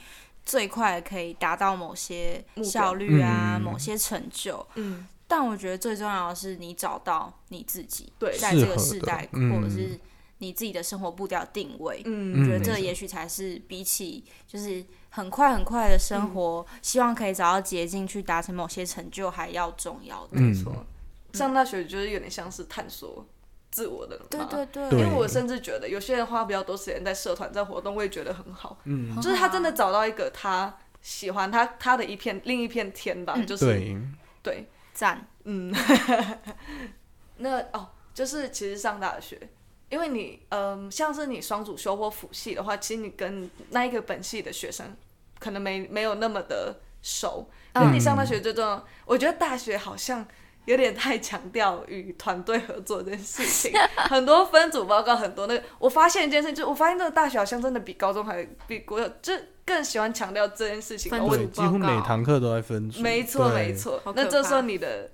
最快可以达到某些效率啊，嗯。某些成就。嗯。但我觉得最重要的是，你找到你自己，对。在这个时代，嗯。或者是你自己的生活步调定位。嗯。我觉得这也许才是比起就是很快很快的生活，希望可以找到捷径去达成某些成就还要重要的。嗯。没错，上大学就是有点像是探索自我的嘛，对对对，因为我甚至觉得有些人花比较多时间在社团、在活动，我也觉得很好。嗯，就是他真的找到一个他喜欢他他的一片另一片天吧，就是对，赞。嗯，[laughs] 那哦，就是其实上大学，因为你嗯、像是你双主修或辅系的话，其实你跟那一个本系的学生可能没没有那么的熟。可是你上大学最重要，我觉得大学好像。有点太强调与团队合作这件事情，[laughs] 很多分组报告，很多那个，我发现一件事情，就是我发现这个大学好像真的比高中还比国有，就更喜欢强调这件事情。我分组。对，几乎每堂课都在分组，没错没，错。那这时候你的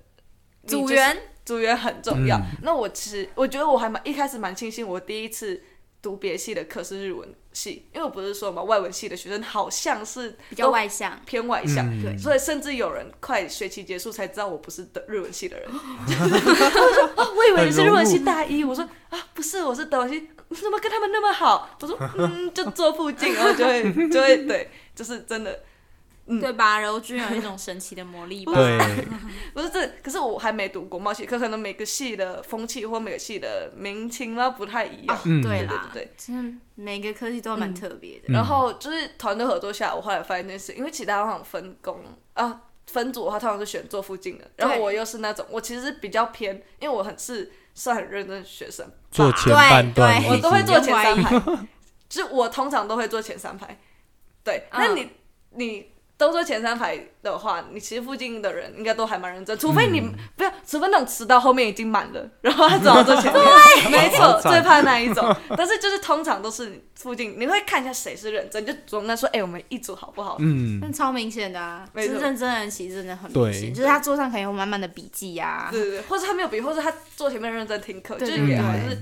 组员？组员很重要。嗯。那我其实我觉得我还蛮一开始蛮庆幸，我第一次读别系的课是日文系，因为我不是说嘛，外文系的学生好像是比较外向，偏外向。嗯对所以甚至有人快学期结束才知道我不是的日文系的人，我说哦，我以为你是日文系大一，我说啊不是，我是德文系，你怎么跟他们那么好？我说嗯，就坐附近，然后就会就会对，就是真的嗯。对吧？柔君有一种神奇的魔力吧？对，[laughs] 不是这，可是我还没读国贸系，可可能每个系的风气或每个系的民情嘛不太一样。嗯。对啦，对对对真的每个科技都蛮特别的。嗯。然后就是团队合作下，我后来发现一件事，因为其他好像分工啊分组的话，通常是选做附近的，然后我又是那种我其实是比较偏，因为我很是算很认真的学生，做前半段对。我都会做前三排，就是我通常都会做前三排。对，嗯那你你都坐前三排的话，你其实附近的人应该都还蛮认真，除非你、嗯不要，除非那种迟到后面已经满了，然后他只好坐前面。对，没错，最怕那一种。但是就是通常都是附近，你会看一下谁是认真，就主动跟他说，哎、我们一组好不好？嗯，那超明显的啊，没错真认真的人其实真的很明显，就是他桌上可能有满满的笔记啊，对对对，或者他没有笔，或者他坐前面认真听课，就对是也对好，就是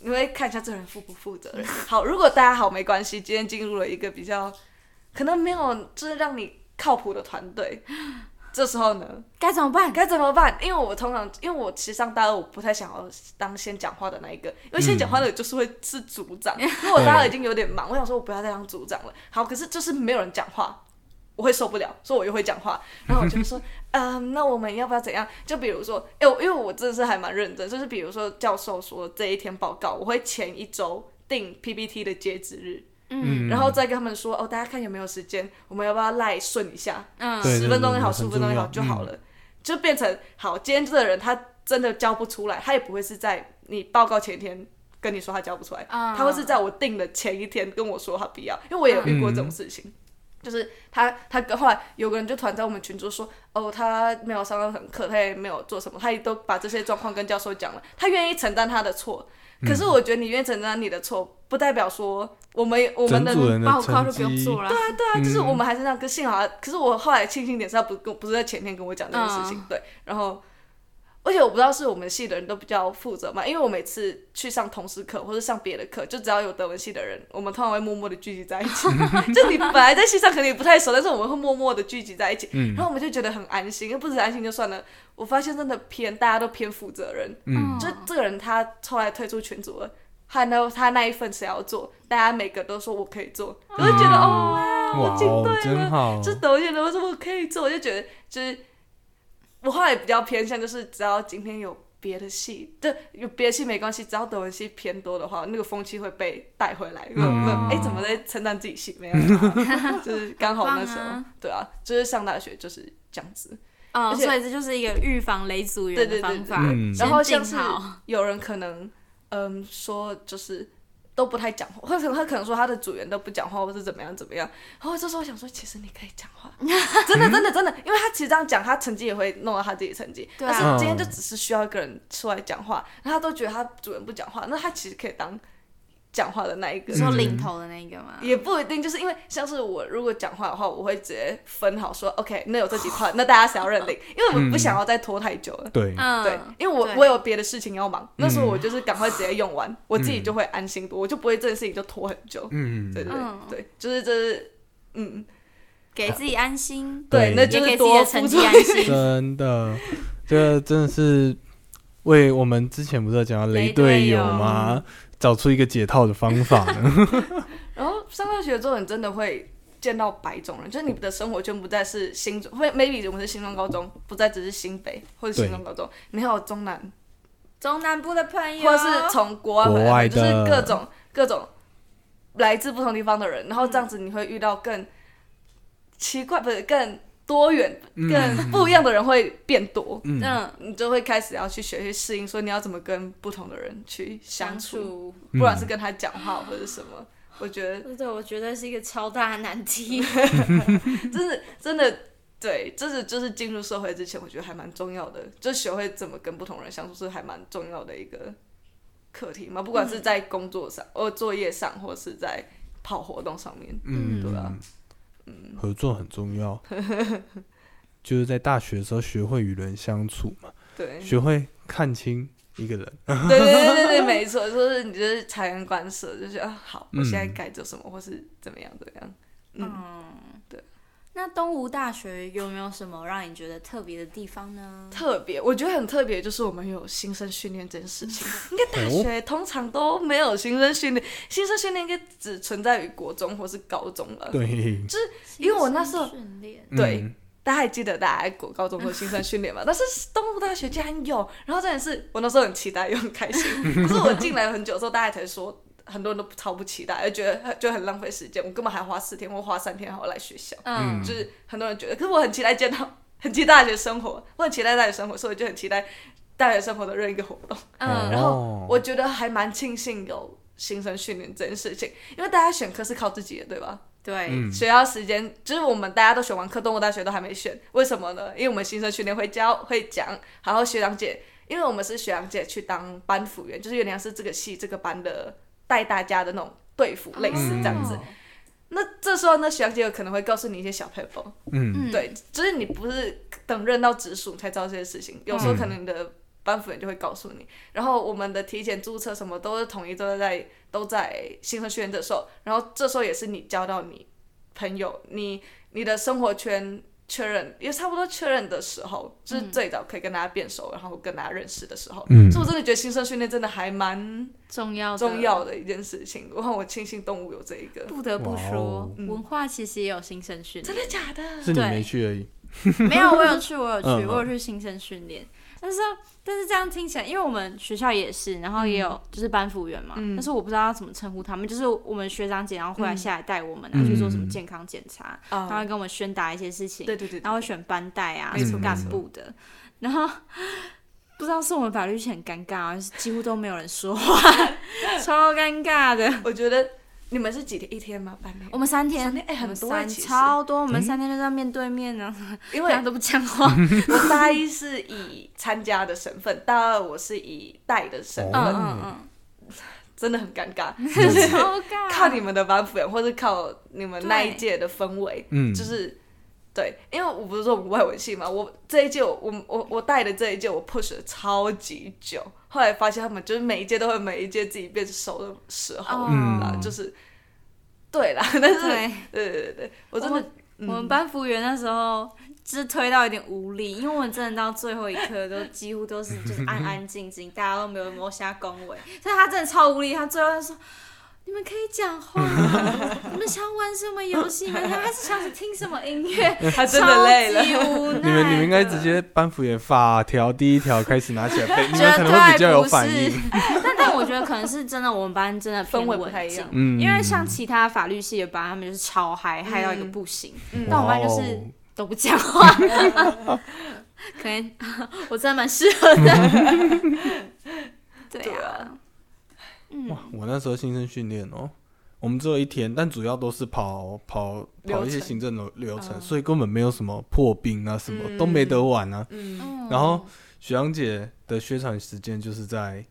你会看一下这人负不负责任。好，如果大家好没关系，今天进入了一个比较可能没有就是让你靠谱的团队，[gasps] 这时候呢该怎么办？该怎么办？因为我通常因为我其实上大二我不太想要当先讲话的那一个，因为先讲话的就是会是组长，因为我大二已经有点忙，我想说我不要再当组长了。好，可是就是没有人讲话。我会受不了，所以我又会讲话，然后我就说，嗯，[laughs] 那我们要不要怎样？就比如说，哎、我因为我真的是还蛮认真，就是比如说教授说这一天报告，我会前一周定 PPT 的截止日，嗯，然后再跟他们说，哦，大家看有没有时间，我们要不要赖顺一下，嗯，十分钟也好，十五分钟也好就好了，就变成好，今天这个人他真的交不出来，他也不会是在你报告前一天。跟你说他交不出来，嗯他会是在我定的前一天跟我说他不要，因为我也有遇过这种事情，就是他他跟后来有个人就突然在我们群组说，哦，他没有上到很课，他也没有做什么，他也都把这些状况跟教授讲了，他愿意承担他的错，可是我觉得你愿意承担你的错，不代表说我们我们的报告就不用绩，做了。对啊，对啊，就是我们还是那样。可幸好他，可是我后来庆幸点是他不跟不是在前天跟我讲这件事情，对，然后。而且我不知道是我们系的人都比较负责嘛，因为我每次去上同事课或者上别的课，就只要有德文系的人，我们通常会默默的聚集在一起。[laughs] 就你本来在系上可能也不太熟，但是我们会默默的聚集在一起，然后我们就觉得很安心。因为不止安心就算了，我发现真的偏大家都偏负责人，嗯就这个人他后来退出群组了，他那他那一份谁要做，大家每个都说我可以做，我就觉得、哦哇，我进队了，真好，就抖音的我说我可以做，我就觉得就是我后来比较偏向就是只要今天有。别的戏，对，有别的戏没关系，只要德文戏偏多的话，那个风气会被带回来。嗯，哎、怎么在称赞自己戏？没有，就是刚好那时候，啊对啊，就是上大学就是这样子。哦，而且所以这就是一个预防雷组员的方法。嗯然后先像是有人可能，嗯，说就是都不太讲话，或者他可能说他的组员都不讲话，或是怎么样怎么样。然后这时候我想说，其实你可以讲话，[laughs] 真的真的真的，因为他其实这样讲，他成绩也会弄到他自己成绩。对啊但是今天就只是需要一个人出来讲话，然后他都觉得他主人不讲话，那他其实可以当讲话的那一个。说领头的那一个吗？也不一定，就是因为像是我如果讲话的话，我会直接分好说，OK，那有这几块，[laughs] 那大家谁要认领？因为我们不想要再拖太久了。对，嗯，对，因为我我有别的事情要忙，那时候我就是赶快直接用完，我自己就会安心多，我就不会这件事情就拖很久。嗯，对对对、就是这是嗯，给自己安心，对，那就是也给自己的多付出成绩安心。真的，这真的是为我们之前不是讲到雷雷队友吗？找出一个解套的方法呢？[laughs] 然后上大学之后，你真的会见到百种人，就是你的生活圈不再是新中，会 maybe 我们是新中高中，不再只是新北或者新中高中，你还有中南，中南部的朋友，或者是从国外回国外来的，就是各种各种来自不同地方的人，然后这样子你会遇到更奇怪，不是更多元、更不一样的人会变多。那，嗯，你就会开始要去学习适应，说你要怎么跟不同的人去相相处，不管是跟他讲话或者什么，我觉得对，我觉得是一个超大的难题。[laughs] 真的真的对，这是就是进入社会之前，我觉得还蛮重要的，就学会怎么跟不同人相处是还蛮重要的一个课题嘛，不管是在工作上、或作业上，或是在跑活动上面，嗯，对啊，合作很重要，[laughs] 就是在大学的时候学会与人相处嘛，对，学会看清一个人。对对对对对，没错，就是你就是察言观色，就是啊，好，我现在嗯。该做什么，或是怎么样怎么样，嗯。那东吴大学有没有什么让你觉得特别的地方呢？特别，我觉得很特别，就是我们有新生训练这件事情。[laughs] 应该大学通常都没有新生训练，新生训练应该只存在于国中或是高中了。对，就是因为我那时候训练，对嗯大家还记得大家国高中的新生训练吗？但是东吴大学竟然有，然后真的是我那时候很期待又很开心。[laughs] 可是我进来很久之后，大家才说。很多人都超不期待，就觉得就很浪费时间。我根本还花四天或花三天还要来学校，嗯，就是很多人觉得，可是我很期待见到，很期待大学生活，我很期待大学生活，所以就很期待大学生活的任意一个活动。嗯然后哦我觉得还蛮庆幸有新生训练这件事情，因为大家选课是靠自己的，对吧？对，嗯学校时间就是我们大家都选完课，动物大学都还没选，为什么呢？因为我们新生训练会教会讲，然后学长姐，因为我们是学长姐去当班辅员，就是原来是这个系这个班的带大家的那种队服，类似这样子。哦那这时候呢，学长姐有可能会告诉你一些小 paper，嗯，嗯，对，就是你不是等任到直属才知道这些事情，有时候可能你的班主任就会告诉你。然后我们的体检注册什么都是统一都在都在新生训练的时候，然后这时候也是你交到你朋友，你你的生活圈确认，也差不多确认的时候，就是嗯最早可以跟大家变熟，然后跟大家认识的时候。嗯所以我真的觉得新生训练真的还蛮重要的重要的一件事情。然后我庆幸动物有这一个，不得不哇说哦，文化其实也有新生训练，真的假的？是你没去而已。[laughs] 没有，我有去，我有去，嗯我有去新生训练。但是，但是这样听起来，因为我们学校也是，然后也有就是班服员嘛，嗯。但是我不知道要怎么称呼他们，就是我们学长姐，然后会来嗯。下来带我们，然后去做什么嗯。健康检查，啊他会跟我们宣达一些事情，对对对，然后选班带啊，什么干部的，然后不知道是我们法律系很尴尬啊，几乎都没有人说话，[laughs] 超尴尬的。我觉得你们是几天一天吗？半天我？们三天，三天哎很多超多，我们嗯三天就在面对面呢，因为大家都不讲话。[laughs] 我大一是以参加的身份，大二我是以带的身份，嗯嗯嗯真的很尴尬。嗯，超尬。靠你们的班服员，或是靠你们那一届的氛围，嗯，就是对，因为我不是说我们外文系嘛，我这一届我我我我带的这一届我 push 了超级久，后来发现他们就是每一届都会每一届自己变熟的时候嗯啦，就是对啦，但是对，对对对对，我真我的嗯。我们班服务员那时候就是推到有点无力，因为我们真的到最后一刻都几乎都是就是安安静静，大家都没有摸下恭维，所以他真的超无力。他最后就说：“你们可以讲话，[laughs] 你们想玩什么游戏吗？还是想听什么音乐？” [laughs] 他真的累了你们你们应该直接班服员法条第一条开始拿起来背，[laughs] 你们可能比较有不是反应。但但我觉得可能是真的，我们班真的氛围不太一样嗯，因为像其他法律系的班，他们就是超嗨，嗨到一个不行。嗯但我们班就是都不讲话，可能我真的蛮适合的。对啊，嗯。哇，我那时候新生训练哦，我们只有一天，但主要都是跑跑跑一些行政流流程，嗯。所以根本没有什么破冰啊，什么、嗯。都没得玩啊。然后学长姐的宣传时间就是在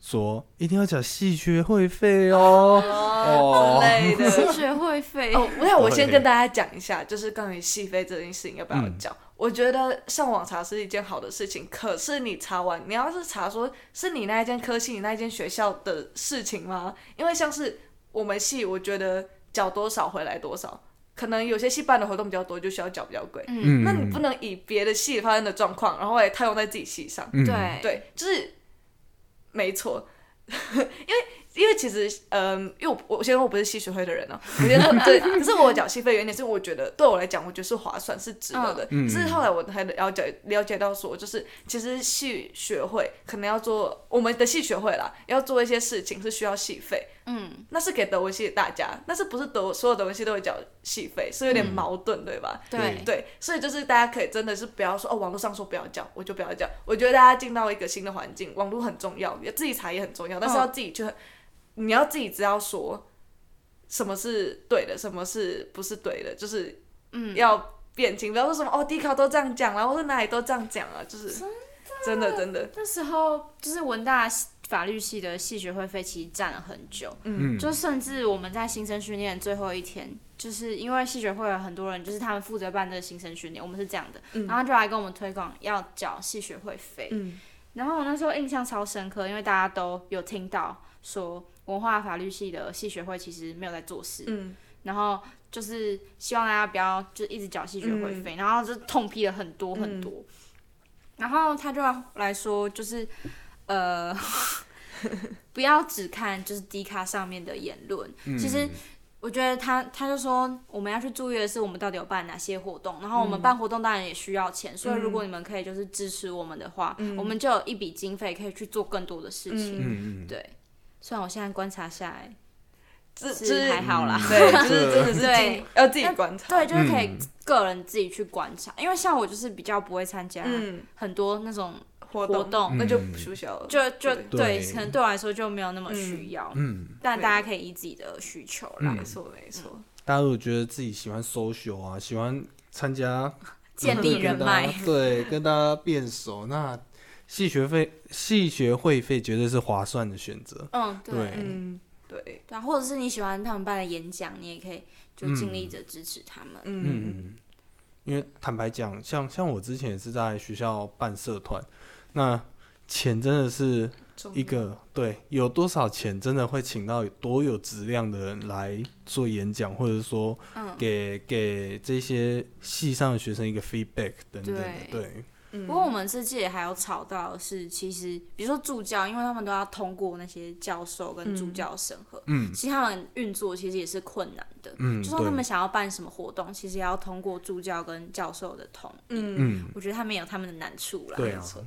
说一定要缴戏学会费哦。哦之类的。系学会费。哦，我想我先跟大家讲一下，就是关于戏费这件事情要不要嗯。讲？我觉得上网查是一件好的事情，可是你查完，你要是查说是你那一间科系、你那一间学校的事情吗？因为像是我们系，我觉得缴多少回来多少，可能有些系办的活动比较多，就需要缴比较贵。嗯，嗯，那你不能以别的系发生的状况，然后来套用在自己系上。嗯，对对，就是没错，[laughs] 因为因为其实，嗯，因为我我先说我不是戏学会的人哦、[laughs] 我觉得对，可是我缴戏费原点是我觉得对我来讲，我觉得是划算是值得的。嗯。只是后来我才了解了解到说，就是其实戏学会可能要做我们的戏学会啦，要做一些事情是需要戏费，嗯，那是给德文系的大家，那是不是德所有德文系都会缴戏费，是有点矛盾，对吧？对，对，所以就是大家可以真的是不要说哦，网络上说不要缴，我就不要缴。我觉得大家进到一个新的环境，网络很重要，也自己查也很重要，但是嗯要自己去，你要自己知道说什么是对的，什么是不是对的，就是嗯，要辨清，不要说什么哦，迪考都这样讲了，或者哪里都这样讲啊，就是真的？真的，那时候就是文大法律系的系学会费其实占了很久，嗯，就甚至我们在新生训练最后一天，就是因为系学会有很多人，就是他们负责办这个新生训练，我们是这样的，嗯。然后就来跟我们推广要缴系学会费。嗯。然后我那时候印象超深刻，因为大家都有听到说文化法律系的系学会其实没有在做事，嗯。然后就是希望大家不要就一直缴系学会费，然后就痛批了很多很多。然后他就要来说，就是呃，[laughs] 不要只看就是 D 卡上面的言论，嗯。其实我觉得他他就说我们要去注意的是我们到底有办哪些活动，然后我们办活动当然也需要钱，所以如果你们可以就是支持我们的话，我们就有一笔经费可以去做更多的事情。对，虽然我现在观察下来是这这还好啦，[laughs] 对，就是真的是对。进要自己观察，对，就是可以嗯。个人自己去观察，因为像我就是比较不会参加嗯，很多那种活活动，那就嗯。不需要了，就就对。可能对我来说就没有那么需要，嗯，但大家可以依自己的需求来，没错没错，大家如果觉得自己喜欢 social 啊，喜欢参加建立人脉。对，跟大家变熟，那系学费系学会费绝对是划算的选择。嗯，对对。嗯，对，对啊，或者是你喜欢他们办的演讲，你也可以就尽力着支持他们。嗯。嗯，因为坦白讲，像像我之前也是在学校办社团，那钱真的是一个对有多少钱，真的会请到多有质量的人来做演讲，或者说嗯，给给这些系上的学生一个 feedback 等等的，对。对，嗯不过我们这届还有吵到的是，其实比如说助教，因为他们都要通过那些教授跟助教审核，嗯其实他们运作其实也是困难的。嗯，就说他们，想要办什么活动，其实也要通过助教跟教授的同意。嗯，嗯，我觉得他们有他们的难处啦。对啊没，错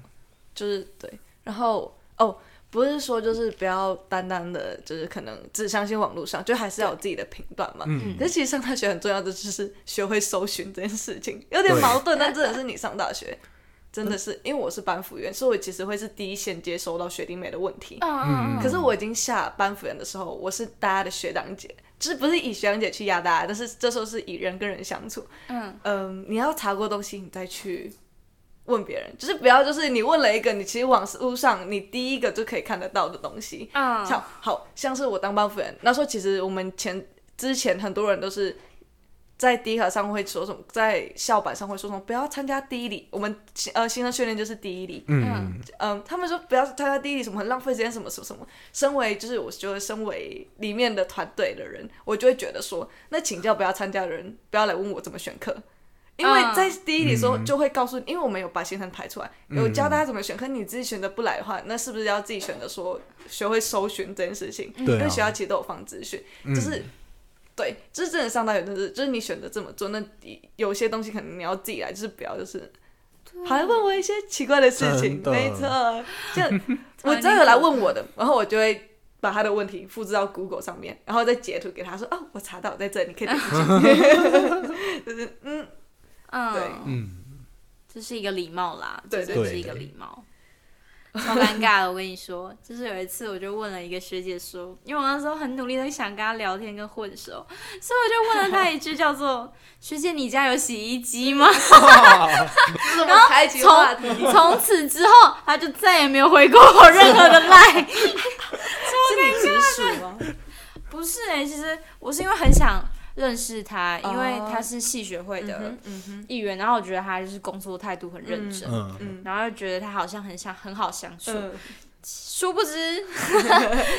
就是对，然后哦。不是说就是不要单单的，就是可能只相信网络上，就还是要有自己的评断嘛。嗯可是其实上大学很重要的就是学会搜寻这件事情，有点矛盾，但真的是你上大学，真的是因为我是班辅员，所以我其实会是第一线接收到学弟妹的问题。嗯嗯嗯。可是我已经下班辅员的时候，我是大家的学长姐，就是不是以学长姐去压大家，但是这时候是以人跟人相处。嗯嗯，你要查过东西，你再去问别人，就是不要就是你问了一个你其实网络上你第一个就可以看得到的东西，嗯，像好像是我当班辅员，那时候其实我们前之前很多人都是在第一课上会说什么，在校板上会说什么不要参加第一礼，我们呃新生训练就是第一礼，嗯嗯，他们说不要参加第一礼什么很浪费时间什么什么什么。身为就是我觉得身为里面的团队的人，我就会觉得说，那请教不要参加的人不要来问我怎么选课。因为在第一礼的时候就会告诉你，因为我们有把行程排出来，有教大家怎么选，可你自己选择不来的话，那是不是要自己选择说学会搜寻这件事情？因为学校其实都有放资讯，就是、对，就是真的上大学，就是就是你选择这么做，那有些东西可能你要自己来，就是不要就是。还问我一些奇怪的事情，没错，就 [laughs] 我真的有来问我的，然后我就会把他的问题复制到 Google 上面，然后再截图给他说，哦，我查到在这里，你可以点进去。[laughs] 就是嗯，嗯，对嗯，这是一个礼貌啦，对对是一个礼貌。超尴尬的，我跟你说，就是有一次我就问了一个学姐说，因为我那时候很努力的想跟她聊天跟混熟，所以我就问了她一句叫做“学姐，你家有洗衣机吗怎么开启话题？”？从此之后，她就再也没有回过我任何的赖。[laughs] 是你直属吗？不是哎、其实我是因为很想认识他，因为他是系学会的嗯嗯哼，议员，然后我觉得他就是工作态度很认真，嗯嗯。然后就觉得他好像很想很好相处。嗯，殊不知，[laughs]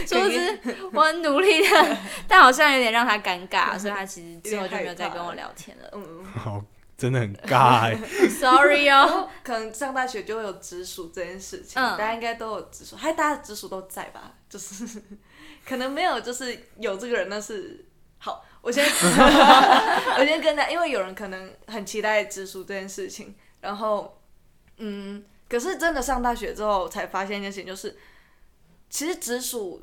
殊不知我很努力的，[laughs] 但好像有点让他尴尬，所以他其实之后就没有再跟我聊天了。嗯，[laughs] 好，真的很尬欸，Sorry 哦，可能上大学就会有直属这件事情，嗯。大家应该都有直属，还大家直属都在吧？就是可能没有，就是有这个人，那是好。我先 [laughs] 我先跟大家，因为有人可能很期待直属这件事情，然后嗯，可是真的上大学之后才发现一件事情，就是其实直属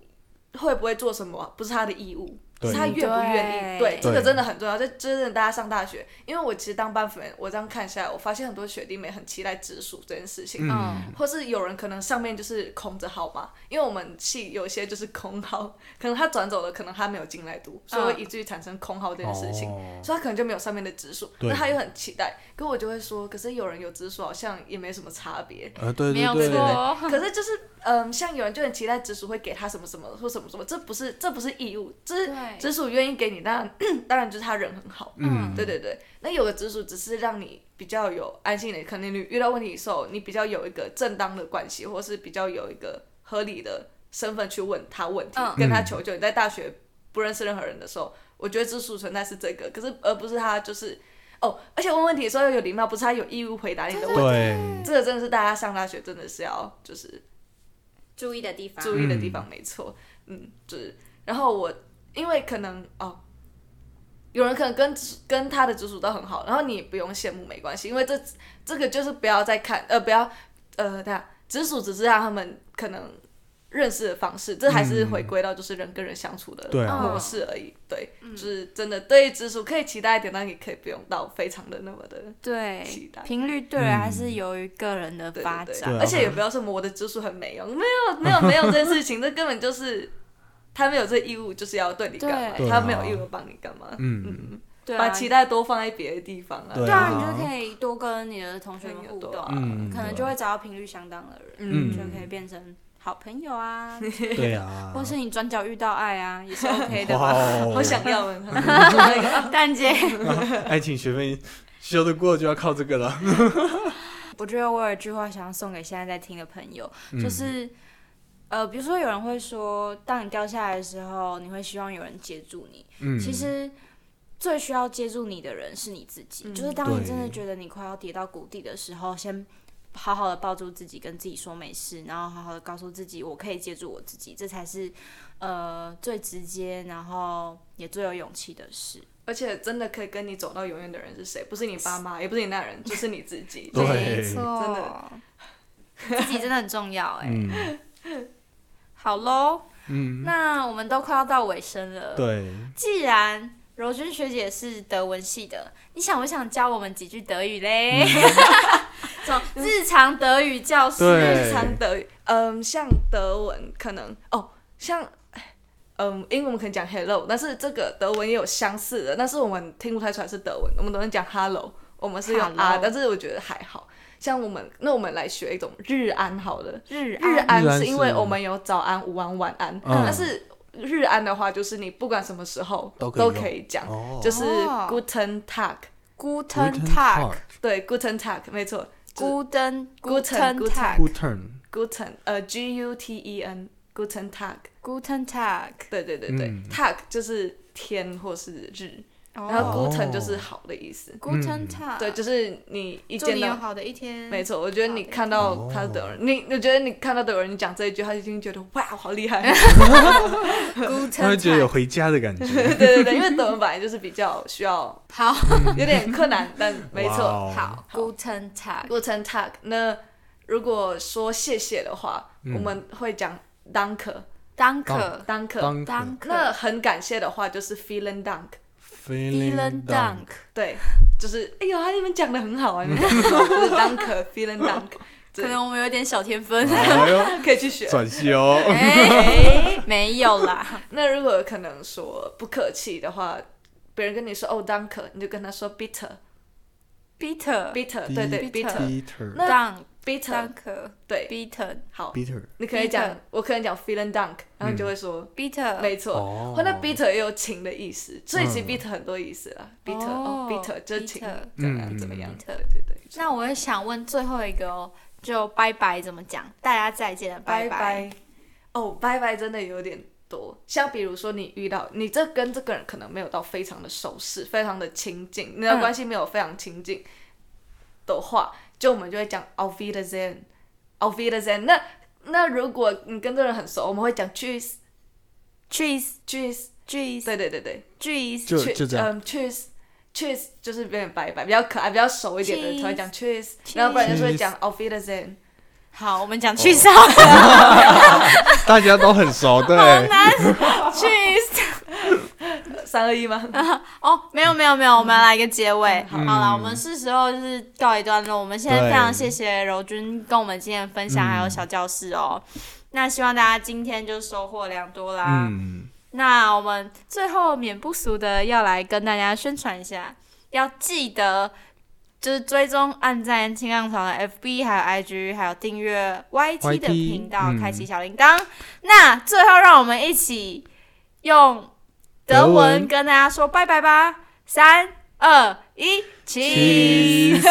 会不会做什么不是他的义务。对是他愿不愿意？对。对，这个真的很重要。就真的大家上大学，因为我其实当班主任，我这样看下来，我发现很多学弟妹很期待直属这件事情。嗯，或是有人可能上面就是空着号码，因为我们系有些就是空号，可能他转走了，可能他没有进来读，所以以至于产生空号这件事情，哦。所以他可能就没有上面的直属，那他又很期待，可我就会说，可是有人有直属好像也没什么差别，呃，对没有对对对，错。[laughs] [laughs] 可是就是嗯，像有人就很期待直属会给他什么什么或什么什么，这不是这不是义务，这是对直属愿意给你，当然 [clears throat] 当然就是他人很好，嗯，对对对，那有个直属只是让你比较有安心的，可能你遇到问题的时候，你比较有一个正当的关系，或是比较有一个合理的身份去问他问题，嗯。跟他求救。你在大学不认识任何人的时候，我觉得直属存在是这个，可是而不是他就是哦，而且问问题的时候要有礼貌，不是他有义务回答你的问题。对，这个真的是大家上大学真的是要就是注意的地方，注意的地方，没错，嗯，就是，然后我因为可能哦，有人可能跟跟他的直属都很好，然后你也不用羡慕，没关系，因为这这个就是不要再看，呃，不要，呃，对啊，直属只是让他们可能认识的方式，这还是回归到就是人跟人相处的对啊模式而已，对，就是真的对于直属可以期待一点，但也可以不用到非常的那么的。对期待频率对了，还是由于个人的对对对，发展。而且也不要说什么我的直属很没用，没有没有没有这件事情，这根本就是他没有这义务，就是要对你干嘛，他没有义务帮你干嘛，嗯，对啊，把期待多放在别的地方啊，对对啊，啊你就可以多跟你的同学们互动，嗯。可能就会找到频率相当的人，嗯。就可以变成好朋友啊，对啊，[laughs] 或是你转角遇到爱啊，也是 [laughs] OK 的我想要的，[laughs] 蛋姐，爱情学分修得过就要靠这个了，我觉得我有一句话想要送给现在在听的朋友，嗯。就是，呃，比如说有人会说，当你掉下来的时候，你会希望有人接住你。嗯，其实最需要接住你的人是你自己。就是当你真的觉得你快要跌到谷底的时候，先好好的抱住自己，跟自己说没事，然后好好的告诉自己，我可以接住我自己，这才是呃最直接，然后也最有勇气的事。而且真的可以跟你走到永远的人是谁？不是你爸妈，也不是你那人，就是你自己。对没错，真的，自己真的很重要哎、嗯 [laughs] 好喽，嗯，那我们都快要到尾声了。对，既然柔君学姐是德文系的，你想不想教我们几句德语嘞？[laughs] 这种日常德语教室，日常德语，嗯，像德文可能哦，像嗯，英文我们可能讲 hello，但是这个德文也有相似的，但是我们听不太出来是德文，我们都能讲 hello，我们是用啊，但是我觉得还好。像我们，那我们来学一种日安好了。日日安安日安是因为我们有早安、午安、晚安，嗯但是日安的话，就是你不管什么时候都可以讲，哦就是哦 Guten Tag，Guten Guten Tag。对，Guten Tag，没错 Guten Guten Guten Tag Guten，，Guten，呃，G U T E N，Guten Tag，Guten Tag，对对对对、嗯 t a g 就是天或是日，然然后哦 Guten 就是好的意思，Guten Tag，对，就是你一见到。你有好的一天。没错，我觉得你看到哦他是德文，你我觉得你看到德文，你讲这一句，他已经觉得哇，好厉害。Guten 他会觉得有回家的感觉。[laughs] 对对对，因为德文本来就是比较需要好有点困难，但没错。哇哦好，Guten Tag，Guten Tag。那如果说谢谢的话，嗯我们会讲 Danke，Danke，Danke，Danke 那很感谢的话就是 feeling Dank。Vielen Dunk，对，就是哎呦，啊你们讲的很好啊，你们讲得很好就是 Danke Vielen Dunk，。[laughs] 可能我们有点小天分。[laughs] 可以去学。转修，哎，没有啦。[laughs] 那如果可能说不客气的话，别人跟你说哦 Danke，你就跟他说 bitter Bitter，bitter，对对 Bitter bitter 对，Bitter 好，Peter，你可以讲我可能讲 feeling dunk，然后你就会说 Bitter 没错。哦或那 bitter 也有情的意思，所以其实嗯 bitter 很多意思啦。bitter 哦哦，bitter 就是情怎么样嗯怎么样嗯。对对对，那我也想问最后一个哦，就拜拜怎么讲？大家再见了，拜拜。哦，拜拜真的有点多。像比如说你遇到你这跟这个人可能没有到非常的熟识，非常的亲近，你的嗯关系没有非常亲近的话，就我们就会讲 auf Wiedersehen，auf Wiedersehen。那那如果你跟这个人很熟，我们会讲 cheese，cheese，cheese，cheese 对对对对。cheese 就就这样嗯，cheese，cheese 就是有点白白，比较可爱、比较熟一点的人才会讲 cheese 然后不然就是会讲 auf Wiedersehen。好，我们讲 cheese 哦好大家都很熟，对，cheese。三二一吗？[laughs] 哦，没有没有没有，我们要来一个结尾。好嗯了，我们是时候就是告一段落。我们现在非常谢谢柔君跟我们今天的分享，嗯还有小教室哦。那希望大家今天就收获良多啦。嗯，那我们最后免不俗的要来跟大家宣传一下，要记得就是追踪、按赞轻浪潮的 FB 还有 IG，还有订阅 YT 的 YT 频道，嗯开启小铃铛。那最后让我们一起用德文跟大家说拜拜吧，三二一，起。